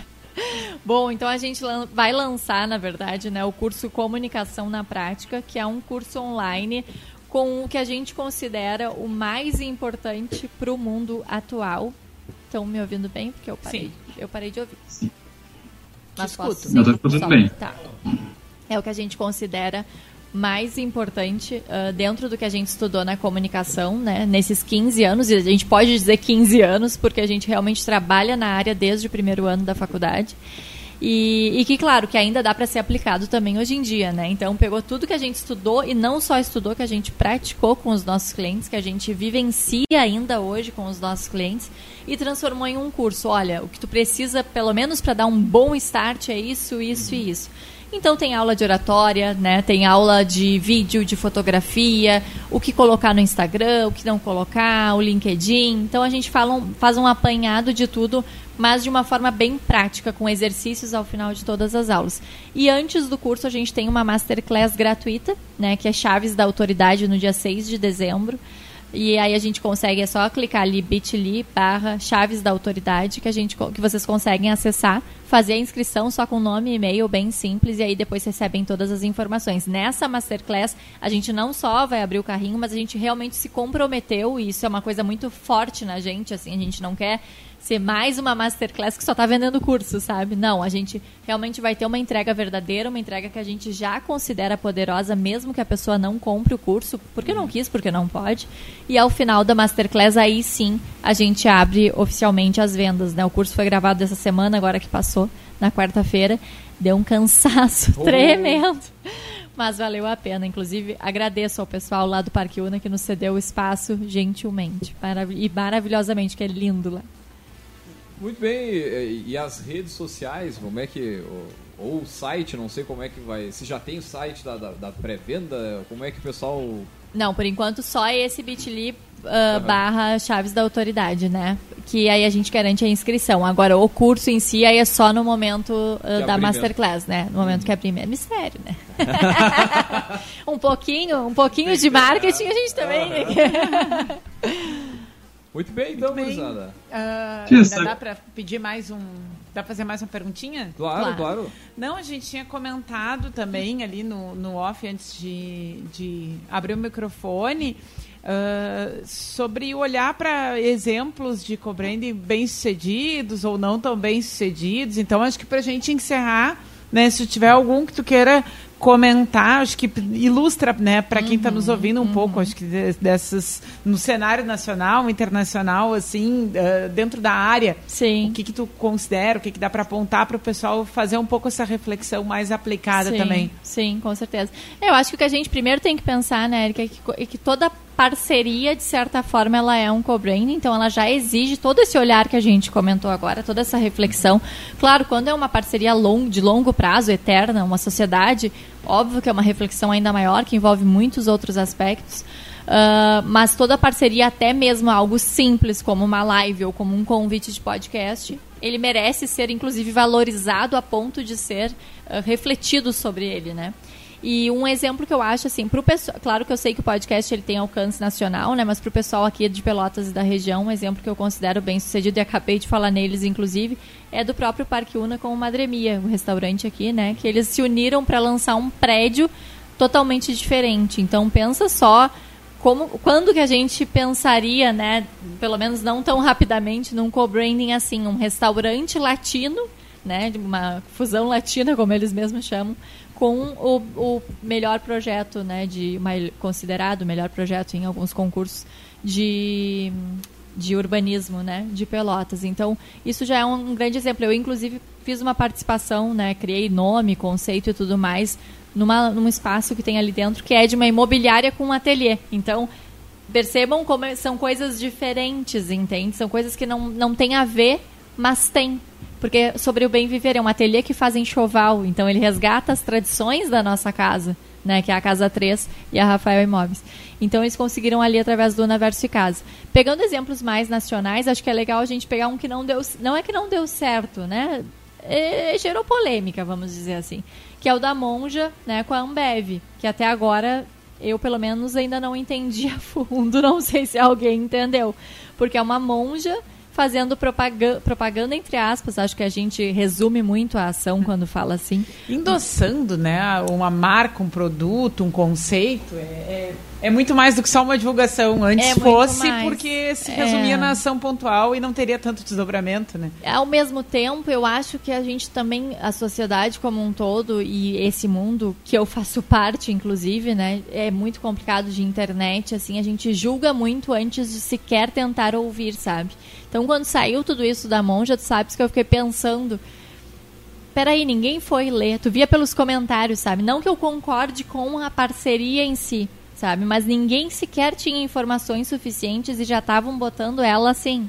Bom, então a gente vai lançar, na verdade, né, o curso Comunicação na Prática, que é um curso online com o que a gente considera o mais importante para o mundo atual. Estão me ouvindo bem? Porque eu parei, Sim. eu parei de ouvir. Sim.
Mas posso... Eu estou bem.
Tá. É o que a gente considera mais importante uh, dentro do que a gente estudou na comunicação, né? Nesses 15 anos, e a gente pode dizer 15 anos, porque a gente realmente trabalha na área desde o primeiro ano da faculdade. E, e que, claro, que ainda dá para ser aplicado também hoje em dia, né? Então, pegou tudo que a gente estudou e não só estudou, que a gente praticou com os nossos clientes, que a gente vivencia ainda hoje com os nossos clientes e transformou em um curso. Olha, o que tu precisa, pelo menos para dar um bom start, é isso, isso e isso. Então tem aula de oratória, né? Tem aula de vídeo, de fotografia, o que colocar no Instagram, o que não colocar, o LinkedIn. Então a gente fala um, faz um apanhado de tudo, mas de uma forma bem prática, com exercícios ao final de todas as aulas. E antes do curso a gente tem uma masterclass gratuita, né? Que é Chaves da Autoridade no dia 6 de dezembro. E aí a gente consegue, é só clicar ali bit.ly barra chaves da autoridade que, a gente, que vocês conseguem acessar, fazer a inscrição só com nome e e-mail bem simples e aí depois recebem todas as informações. Nessa Masterclass, a gente não só vai abrir o carrinho, mas a gente realmente se comprometeu e isso é uma coisa muito forte na gente, assim, a gente não quer ser mais uma masterclass que só está vendendo curso, sabe? Não, a gente realmente vai ter uma entrega verdadeira, uma entrega que a gente já considera poderosa, mesmo que a pessoa não compre o curso, porque não quis, porque não pode. E ao final da masterclass, aí sim, a gente abre oficialmente as vendas, né? O curso foi gravado essa semana, agora que passou, na quarta-feira. Deu um cansaço oh. tremendo. Mas valeu a pena. Inclusive, agradeço ao pessoal lá do Parque Una que nos cedeu o espaço gentilmente. Marav e maravilhosamente, que é lindo lá.
Muito bem, e as redes sociais, como é que. Ou o site, não sei como é que vai. Se já tem o site da, da, da pré-venda, como é que o pessoal.
Não, por enquanto só esse bit.ly uh, uhum. barra chaves da autoridade, né? Que aí a gente garante a inscrição. Agora, o curso em si aí é só no momento uh, da Masterclass, né? No momento que é primeiro. Mistério, né? um pouquinho, um pouquinho de marketing a gente também.
Uhum. Muito bem, então, bem.
Uh, dá para pedir mais um. Dá para fazer mais uma perguntinha?
Claro, claro, claro,
Não, a gente tinha comentado também ali no, no off antes de, de abrir o microfone. Uh, sobre olhar para exemplos de co-branding bem-sucedidos ou não tão bem-sucedidos. Então, acho que para a gente encerrar, né, se tiver algum que tu queira comentar, acho que ilustra, né, para quem está nos uhum, ouvindo um uhum. pouco, acho que dessas no cenário nacional, internacional, assim, uh, dentro da área,
Sim.
o que que tu considera, o que que dá para apontar para o pessoal fazer um pouco essa reflexão mais aplicada
sim,
também.
Sim, com certeza. Eu acho que o que a gente primeiro tem que pensar, né, Erika, é que, é que toda parceria, de certa forma, ela é um co-branding, então ela já exige todo esse olhar que a gente comentou agora, toda essa reflexão. Claro, quando é uma parceria long, de longo prazo, eterna, uma sociedade, óbvio que é uma reflexão ainda maior, que envolve muitos outros aspectos. Uh, mas toda parceria, até mesmo algo simples como uma live ou como um convite de podcast, ele merece ser inclusive valorizado a ponto de ser uh, refletido sobre ele, né? E um exemplo que eu acho, assim, pro pessoal. Claro que eu sei que o podcast ele tem alcance nacional, né? Mas pro pessoal aqui de Pelotas e da região, um exemplo que eu considero bem sucedido e acabei de falar neles, inclusive, é do próprio Parque Una com o Madremia, o restaurante aqui, né? Que eles se uniram para lançar um prédio totalmente diferente. Então pensa só como, quando que a gente pensaria, né, pelo menos não tão rapidamente, num co-branding assim, um restaurante latino, né, uma fusão latina, como eles mesmos chamam, com o, o melhor projeto, né, de uma, considerado o melhor projeto em alguns concursos de de urbanismo, né, de Pelotas. Então, isso já é um, grande exemplo. Eu, inclusive, fiz uma participação, né, criei nome, conceito e tudo mais, numa, num espaço que tem ali dentro, que é de uma imobiliária com um ateliê. Então, percebam como são coisas diferentes, entende? São coisas que não, não têm a ver, mas tem. Porque sobre o bem viver é um ateliê que faz enxoval, então ele resgata as tradições da nossa casa, né, que é a Casa 3 e a Rafael Imóveis. Então eles conseguiram ali através do Universo e Casa. Pegando exemplos mais nacionais, acho que é legal a gente pegar um que não deu, não é que não deu certo, né? É, gerou polêmica, vamos dizer assim, que é o da Monja, né, com a Ambev, que até agora eu pelo menos ainda não entendi a fundo, não sei se alguém entendeu, porque é uma monja fazendo propaganda, propaganda, entre aspas, acho que a gente resume muito a ação quando fala assim.
Endossando, né, uma marca, um produto, um conceito, é, é é muito mais do que só uma divulgação. Antes é fosse, porque se resumia é. na ação pontual e não teria tanto desdobramento, né?
Ao mesmo tempo, eu acho que a gente também, a sociedade como um todo e esse mundo, que eu faço parte, inclusive, né? É muito complicado de internet, assim, a gente julga muito antes de sequer tentar ouvir, sabe? Então, quando saiu tudo isso da monja, tu sabes que eu fiquei pensando peraí, ninguém foi ler. Tu via pelos comentários, sabe? Não que eu concorde com a parceria em si, sabe? Mas ninguém sequer tinha informações suficientes e já estavam botando ela assim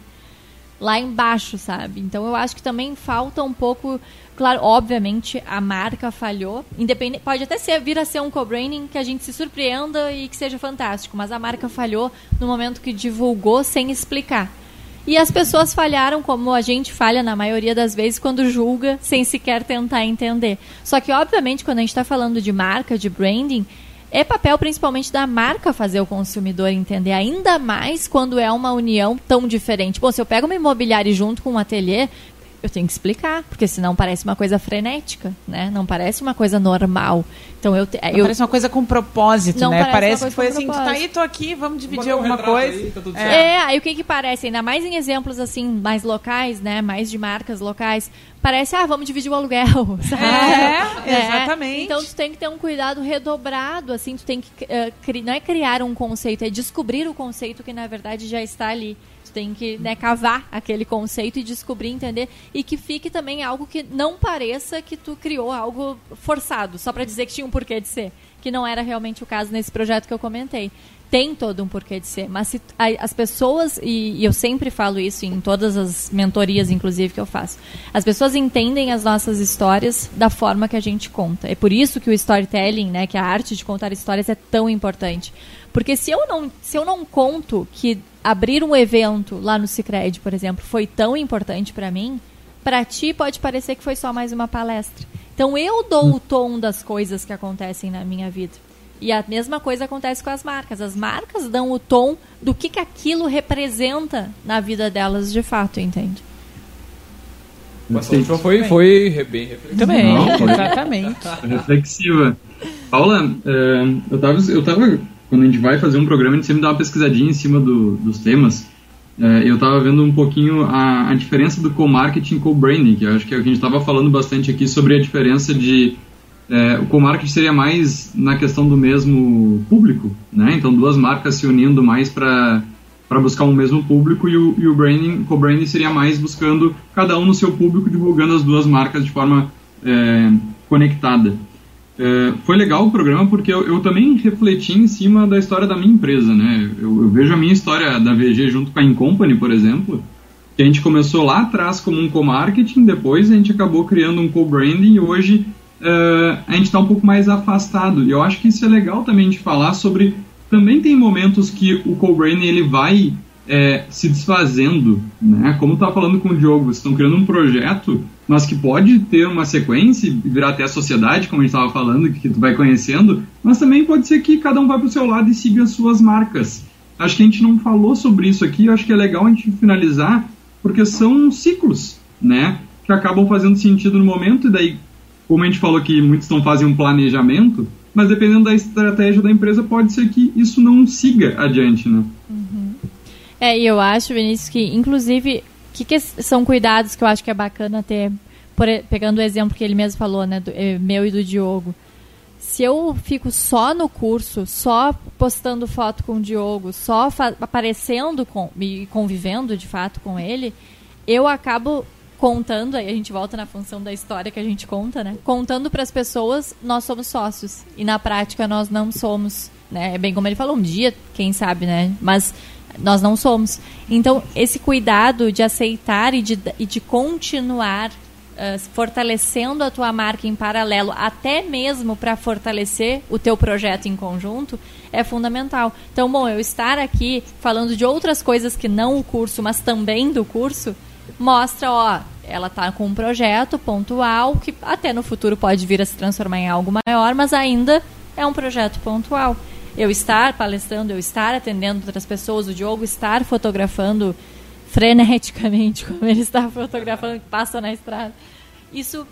lá embaixo, sabe? Então eu acho que também falta um pouco, claro, obviamente a marca falhou, independente, pode até ser vir a ser um co-branding que a gente se surpreenda e que seja fantástico, mas a marca falhou no momento que divulgou sem explicar. E as pessoas falharam como a gente falha na maioria das vezes quando julga sem sequer tentar entender. Só que, obviamente, quando a gente está falando de marca, de branding, é papel principalmente da marca fazer o consumidor entender, ainda mais quando é uma união tão diferente. Bom, se eu pego uma imobiliária junto com um ateliê, eu tenho que explicar, porque senão parece uma coisa frenética, né? Não parece uma coisa normal. Então eu, eu
parece uma coisa com propósito, não né? Parece, parece que foi assim, tu tá aí, tô aqui, vamos dividir alguma coisa. Aí,
tá é. é, aí o que que parece? Ainda mais em exemplos assim mais locais, né? Mais de marcas locais, parece, ah, vamos dividir o aluguel, sabe?
É, é, exatamente.
Então tu tem que ter um cuidado redobrado, assim, tu tem que uh, cri... não é criar um conceito, é descobrir o conceito que na verdade já está ali tem que né, cavar aquele conceito e descobrir, entender e que fique também algo que não pareça que tu criou algo forçado, só para dizer que tinha um porquê de ser, que não era realmente o caso nesse projeto que eu comentei. Tem todo um porquê de ser, mas se, as pessoas, e, e eu sempre falo isso em todas as mentorias, inclusive, que eu faço, as pessoas entendem as nossas histórias da forma que a gente conta. É por isso que o storytelling, né, que a arte de contar histórias é tão importante. Porque se eu não, se eu não conto que abrir um evento lá no Cicred, por exemplo, foi tão importante para mim, para ti pode parecer que foi só mais uma palestra. Então eu dou o tom das coisas que acontecem na minha vida. E a mesma coisa acontece com as marcas. As marcas dão o tom do que, que aquilo representa na vida delas de fato, entende?
Essa última foi, foi bem reflexiva.
Também, Não, exatamente.
reflexiva. Paula, uh, eu, tava, eu tava quando a gente vai fazer um programa, a gente sempre dá uma pesquisadinha em cima do, dos temas. É, eu estava vendo um pouquinho a, a diferença do co-marketing e co-branding, que eu acho que é o que a gente estava falando bastante aqui sobre a diferença de. É, o co-marketing seria mais na questão do mesmo público, né? Então, duas marcas se unindo mais para para buscar um mesmo público e o, e o branding, co-branding seria mais buscando cada um no seu público, divulgando as duas marcas de forma é, conectada. É, foi legal o programa porque eu, eu, também refleti em cima da história da minha empresa, né? Eu, eu, vejo a minha história da VG junto com a Incompany, por exemplo, que a gente começou lá atrás como um co-marketing, depois a gente acabou criando um co-branding e hoje uh, a gente está um pouco mais afastado. E eu acho que isso é legal também de falar sobre... Também tem momentos que o co-branding ele vai é, se desfazendo, né? Como tá falando com o Diogo, vocês estão criando um projeto, mas que pode ter uma sequência e virar até a sociedade, como a gente estava falando, que tu vai conhecendo, mas também pode ser que cada um vá para o seu lado e siga as suas marcas. Acho que a gente não falou sobre isso aqui, acho que é legal a gente finalizar, porque são ciclos, né? Que acabam fazendo sentido no momento, e daí, como a gente falou que muitos não fazem um planejamento, mas dependendo da estratégia da empresa, pode ser que isso não siga adiante, né?
Uhum. É, e eu acho, Vinícius, que inclusive, que, que são cuidados que eu acho que é bacana ter, por, pegando o exemplo que ele mesmo falou, né, do, eh, meu e do Diogo. se eu fico só no curso, só postando foto com o Diogo, só aparecendo com, e convivendo de fato com ele, eu acabo contando, aí a gente volta na função da história que a gente conta, né? Contando para as pessoas, nós somos sócios e na prática nós não somos, né? É bem como ele falou, um dia, quem sabe, né? Mas nós não somos. Então, esse cuidado de aceitar e de, e de continuar uh, fortalecendo a tua marca em paralelo, até mesmo para fortalecer o teu projeto em conjunto, é fundamental. Então, bom, eu estar aqui falando de outras coisas que não o curso, mas também do curso, mostra, ó, ela está com um projeto pontual que até no futuro pode vir a se transformar em algo maior, mas ainda é um projeto pontual. Eu estar palestrando, eu estar atendendo outras pessoas, o Diogo estar fotografando freneticamente, como ele está fotografando que passa na estrada. Isso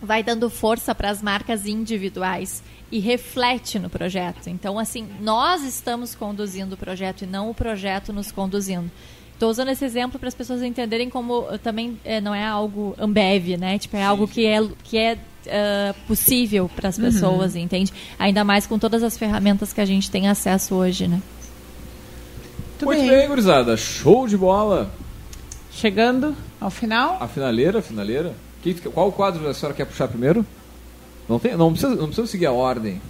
vai dando força para as marcas individuais e reflete no projeto. Então, assim, nós estamos conduzindo o projeto e não o projeto nos conduzindo. Estou usando esse exemplo para as pessoas entenderem como eh, também é, não é algo Ambev, né? Tipo, é sim, algo que é, que é uh, possível para as uhum. pessoas, uhum. entende? Ainda mais com todas as ferramentas que a gente tem acesso hoje, né?
Muito, Muito bem. bem, gurizada. Show de bola.
Chegando ao final.
A finaleira, a finaleira. Que, qual quadro a senhora quer puxar primeiro? Não, tem, não, precisa, não precisa seguir a ordem.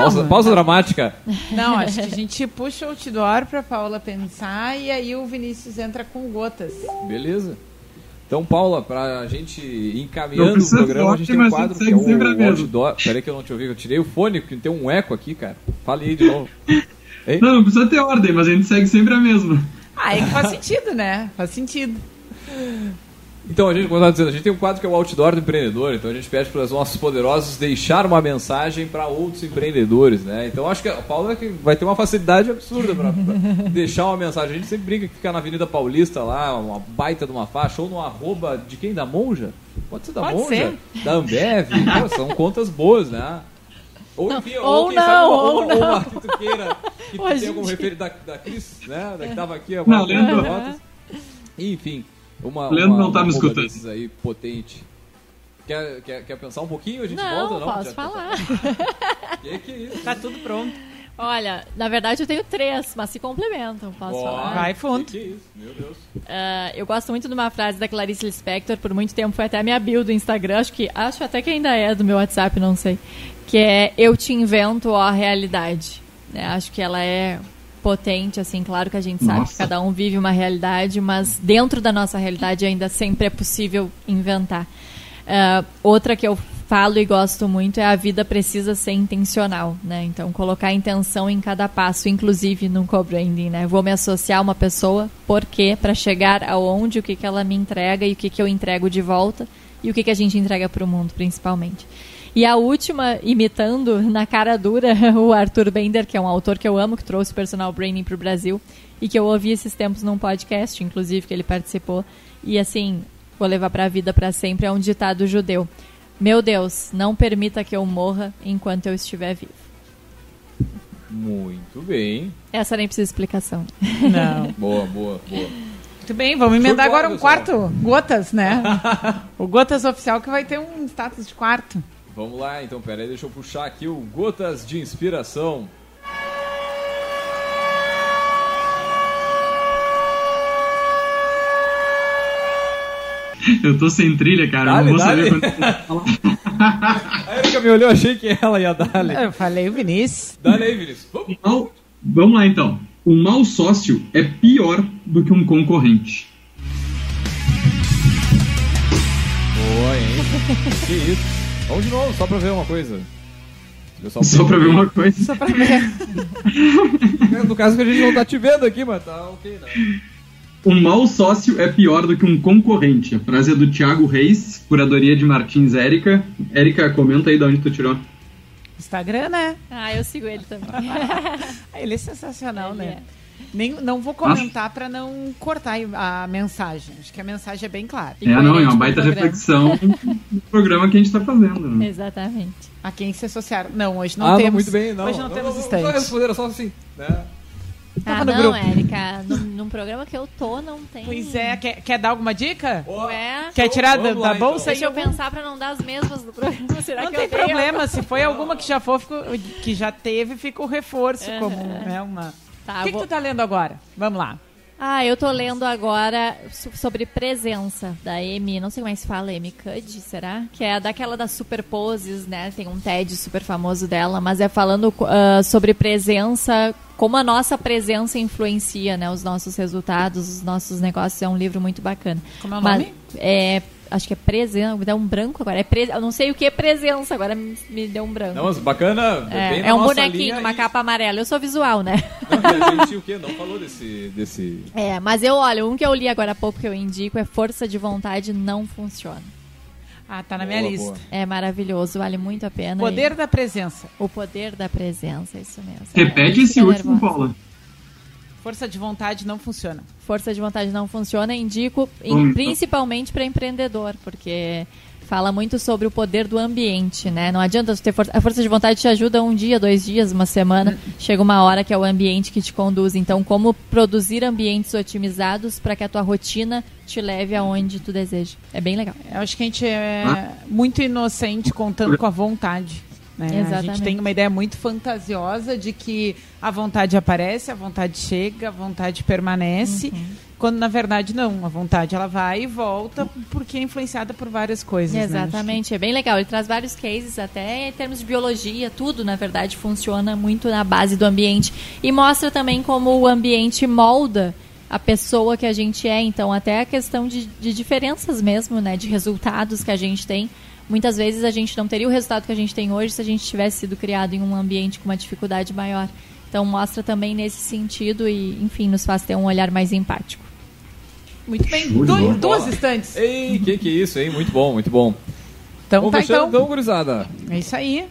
Pausa, pausa dramática.
Não, acho que a gente puxa o outdoor para Paula pensar e aí o Vinícius entra com gotas.
Beleza. Então, Paula, para a gente ir encaminhando o programa, a gente tem um quadro que é o outdoor. Peraí que eu não te ouvi, eu tirei o fone, porque tem um eco aqui, cara. Fale aí de novo.
Hein? Não, não precisa ter ordem, mas a gente segue sempre a mesma.
Ah, é que faz sentido, né? Faz sentido.
Então, a gente, como eu dizendo, a gente tem um quadro que é o outdoor do empreendedor, então a gente pede para os nossos poderosos deixar uma mensagem para outros empreendedores, né? Então acho que a Paula é vai ter uma facilidade absurda para deixar uma mensagem. A gente sempre brinca que fica na Avenida Paulista lá, uma baita de uma faixa, ou no arroba de quem? Da Monja? Pode ser da
Pode
Monja?
Ser.
Da Ambev? Pô, são contas boas, né?
Ou, enfim, ou, ou não, sabe, ou, ou, não.
uma que tu queira, que tu tenha como referir da, da Cris, né? Da que tava aqui
agora. Não, lembro.
Enfim. Uma,
Leandro
uma,
não tá me escutando.
aí, potente. Quer, quer, quer pensar um pouquinho? A gente
não,
volta?
Não, posso falar.
que que é isso?
Tá tudo pronto.
Olha, na verdade eu tenho três, mas se complementam, posso Boa. falar?
Vai fundo.
Que, que é isso? Meu Deus.
Uh, eu gosto muito de uma frase da Clarice Lispector, por muito tempo foi até a minha bio do Instagram, acho que acho até que ainda é do meu WhatsApp, não sei. Que é eu te invento a realidade. É, acho que ela é potente, assim, claro que a gente sabe que cada um vive uma realidade, mas dentro da nossa realidade ainda sempre é possível inventar. Uh, outra que eu falo e gosto muito é a vida precisa ser intencional, né? Então colocar intenção em cada passo, inclusive no co-branding, né? Vou me associar a uma pessoa, por quê? Para chegar aonde, o que, que ela me entrega e o que, que eu entrego de volta e o que, que a gente entrega para o mundo, principalmente. E a última, imitando na cara dura o Arthur Bender, que é um autor que eu amo, que trouxe personal branding para o Brasil e que eu ouvi esses tempos num podcast, inclusive, que ele participou. E assim, vou levar para a vida para sempre, é um ditado judeu. Meu Deus, não permita que eu morra enquanto eu estiver vivo.
Muito bem.
Essa nem precisa de explicação.
Não.
boa, boa, boa.
Muito bem, vamos emendar agora um quarto. Gotas, né? o Gotas oficial que vai ter um status de quarto.
Vamos lá, então, pera aí, deixa eu puxar aqui o Gotas de Inspiração.
Eu tô sem trilha, cara. Dale, não vou dale. saber
A Erika me olhou, achei que ela ia dar.
Eu falei o Vinícius.
Dale aí, Vinícius. Vamos.
Então, vamos lá, então. Um mau sócio é pior do que um concorrente.
Boa, hein? que isso. Vamos de novo, só pra ver uma coisa.
Só, só pra ver uma coisa.
Só pra ver.
no caso que a gente não tá te vendo aqui, mas tá ok, né?
Um mau sócio é pior do que um concorrente. A frase é do Thiago Reis, curadoria de Martins Érica. Érica, comenta aí de onde tu tirou.
Instagram, né?
Ah, eu sigo ele também.
ele é sensacional, ele né? É. Nem, não vou comentar para não cortar a mensagem. Acho que a mensagem é bem clara.
É, não, é uma baita reflexão do programa que a gente está fazendo. Né?
Exatamente.
A quem se associaram. Não, hoje não
ah,
temos.
Não, muito bem, não.
Hoje não,
não
temos estante.
Não responder só assim, né?
Ah,
no
não,
grupo.
Érica. Num, num programa que eu tô, não tem.
Pois é, quer, quer dar alguma dica?
Ué,
Quer tirar da,
lá,
da
então.
bolsa
deixa eu pensar pra não dar as mesmas do programa. Será
Não
que
tem problema, se foi alguma que já for, que já teve, fica o reforço
Aham.
como né, uma.
Tá,
o que,
vou-
que tu tá lendo agora? Vamos lá.
Ah, eu tô lendo agora so- sobre presença da Amy, não sei como é se fala, Amy Cuddy, será? Que é daquela das super poses, né? Tem um TED super famoso dela, mas é falando ah, sobre presença, como a nossa presença influencia, né? Os nossos resultados, os nossos negócios. É um livro muito bacana.
Como é o
Mas
nome?
é, acho que é presença, me deu um branco agora. É pre, eu não sei o que é presença, agora me, me deu um branco.
Não, mas bacana. bem
é,
na
é um
nossa
bonequinho,
linha
uma
e-
capa amarela. Eu sou visual, né?
Não, e a gente o quê? Não falou desse. desse...
É, mas eu, olha, um que eu li agora há pouco que eu indico é Força de Vontade Não Funciona.
Ah, tá na minha
Boa,
lista.
boa.
É maravilhoso, vale muito a pena.
Poder da presença.
E- O poder da presença, isso mesmo.
Repete
É,
esse último,
nervosa.
Paula.
Força de vontade não funciona.
Força de vontade não funciona, indico em-
Hum.
principalmente para empreendedor, porque fala muito sobre o poder do ambiente, né? Não adianta tu ter força, a força de vontade te ajuda um dia, dois dias, uma semana, chega uma hora que é o ambiente que te conduz. Então, como produzir ambientes otimizados para que a tua rotina te leve aonde tu deseja. É bem legal.
Eu acho que a gente é muito inocente contando com a vontade. Né? A gente tem uma ideia muito fantasiosa de que a vontade aparece, a vontade chega, a vontade permanece,
Uhum.
quando na verdade não. A vontade ela vai e volta porque é influenciada por várias coisas. né?
Exatamente, é bem legal. Ele traz vários cases, até em termos de biologia, tudo na verdade funciona muito na base do ambiente. E mostra também como o ambiente molda a pessoa que a gente é. Então, até a questão de, de diferenças mesmo, né? De resultados que a gente tem. Muitas vezes a gente não teria o resultado que a gente tem hoje se a gente tivesse sido criado em um ambiente com uma dificuldade maior. Então, mostra também nesse sentido e, enfim, nos faz ter um olhar mais empático.
Muito bem. Du- duas estantes.
Ei, que que é isso, hein? Muito bom, muito bom.
Então
Vamos
tá,
fechando
então.
então, gurizada.
É isso aí.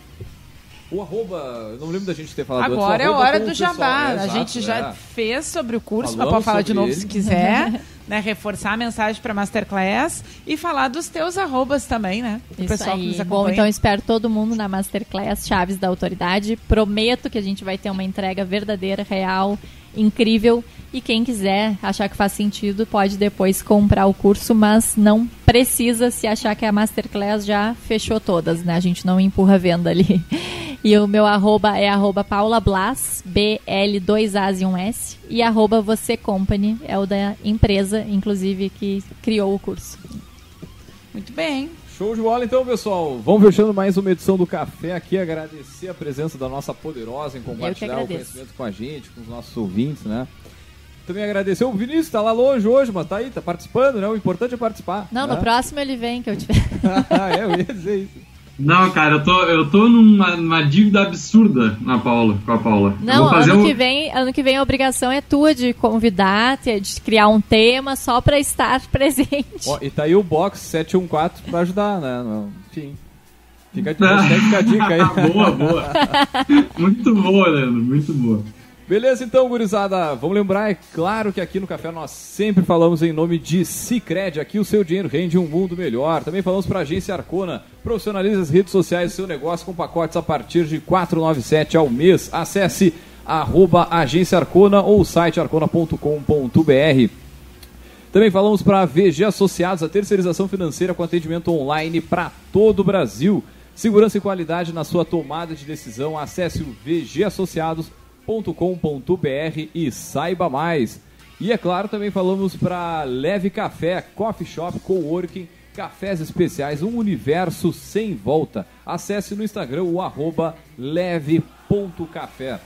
O arroba, eu não lembro da gente ter falado
Agora
antes.
é hora do
pessoal,
jabá.
é,
a
exato,
gente já
é.
fez sobre o curso, mas
Falamos
pode falar de novo
ele.
se quiser. né, reforçar a mensagem para Masterclass e falar dos teus arrobas também, né? Do
Isso
pessoal que
aí.
nos
Bom,
acompanha.
então espero todo mundo na Masterclass Chaves da Autoridade. Prometo que a gente vai ter uma entrega verdadeira, real, incrível. E quem quiser achar que faz sentido, pode depois comprar o curso, mas não precisa se achar que a Masterclass já fechou todas, né? A gente não empurra a venda ali. E o meu arroba é arroba Paula Blas, B-L-2-As e um S. E arroba Você Company, é o da empresa, inclusive, que criou o curso.
Muito bem.
Show de bola então, pessoal. Vamos fechando mais uma edição do Café aqui. Agradecer a presença da nossa poderosa em compartilhar o conhecimento com a gente, com os nossos ouvintes, né? Também agradecer o Vinícius, tá lá longe hoje, mas tá aí, tá participando, né? O importante é participar.
Não,
né?
no próximo ele vem que eu tiver.
é, eu ia dizer isso.
Não, cara, eu tô, eu tô numa, numa dívida absurda na Paula, com a Paula.
Não,
vou fazer
ano
um-
que vem, ano que vem a obrigação é tua de convidar, de criar um tema só pra estar presente.
Ó, e tá aí o box 714 pra ajudar, né? Não, Enfim. Fica, fica a dica aí.
boa, boa. muito boa, Leandro, muito boa.
Beleza, então, gurizada. Vamos lembrar, é claro que aqui no Café nós sempre falamos em nome de Cicred. Aqui o seu dinheiro rende um mundo melhor. Também falamos para a agência Arcona. Profissionalize as redes sociais do seu negócio com pacotes a partir de 497 ao mês. Acesse arroba agência Arcona ou site arcona.com.br. Também falamos para a VG Associados, a terceirização financeira com atendimento online para todo o Brasil. Segurança e qualidade na sua tomada de decisão. Acesse o vgassociados.com.br e saiba mais. E é claro, também falamos para Leve Café, Coffee Shop, Coworking, cafés especiais, um universo sem volta. Acesse no Instagram o arroba leve.café.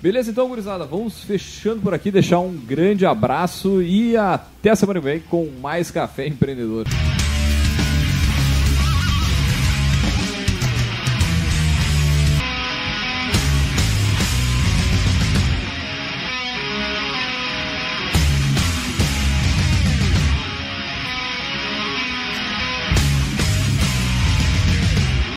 Beleza, então, gurizada, vamos fechando por aqui, deixar um grande abraço e até semana que vem com mais Café Empreendedor.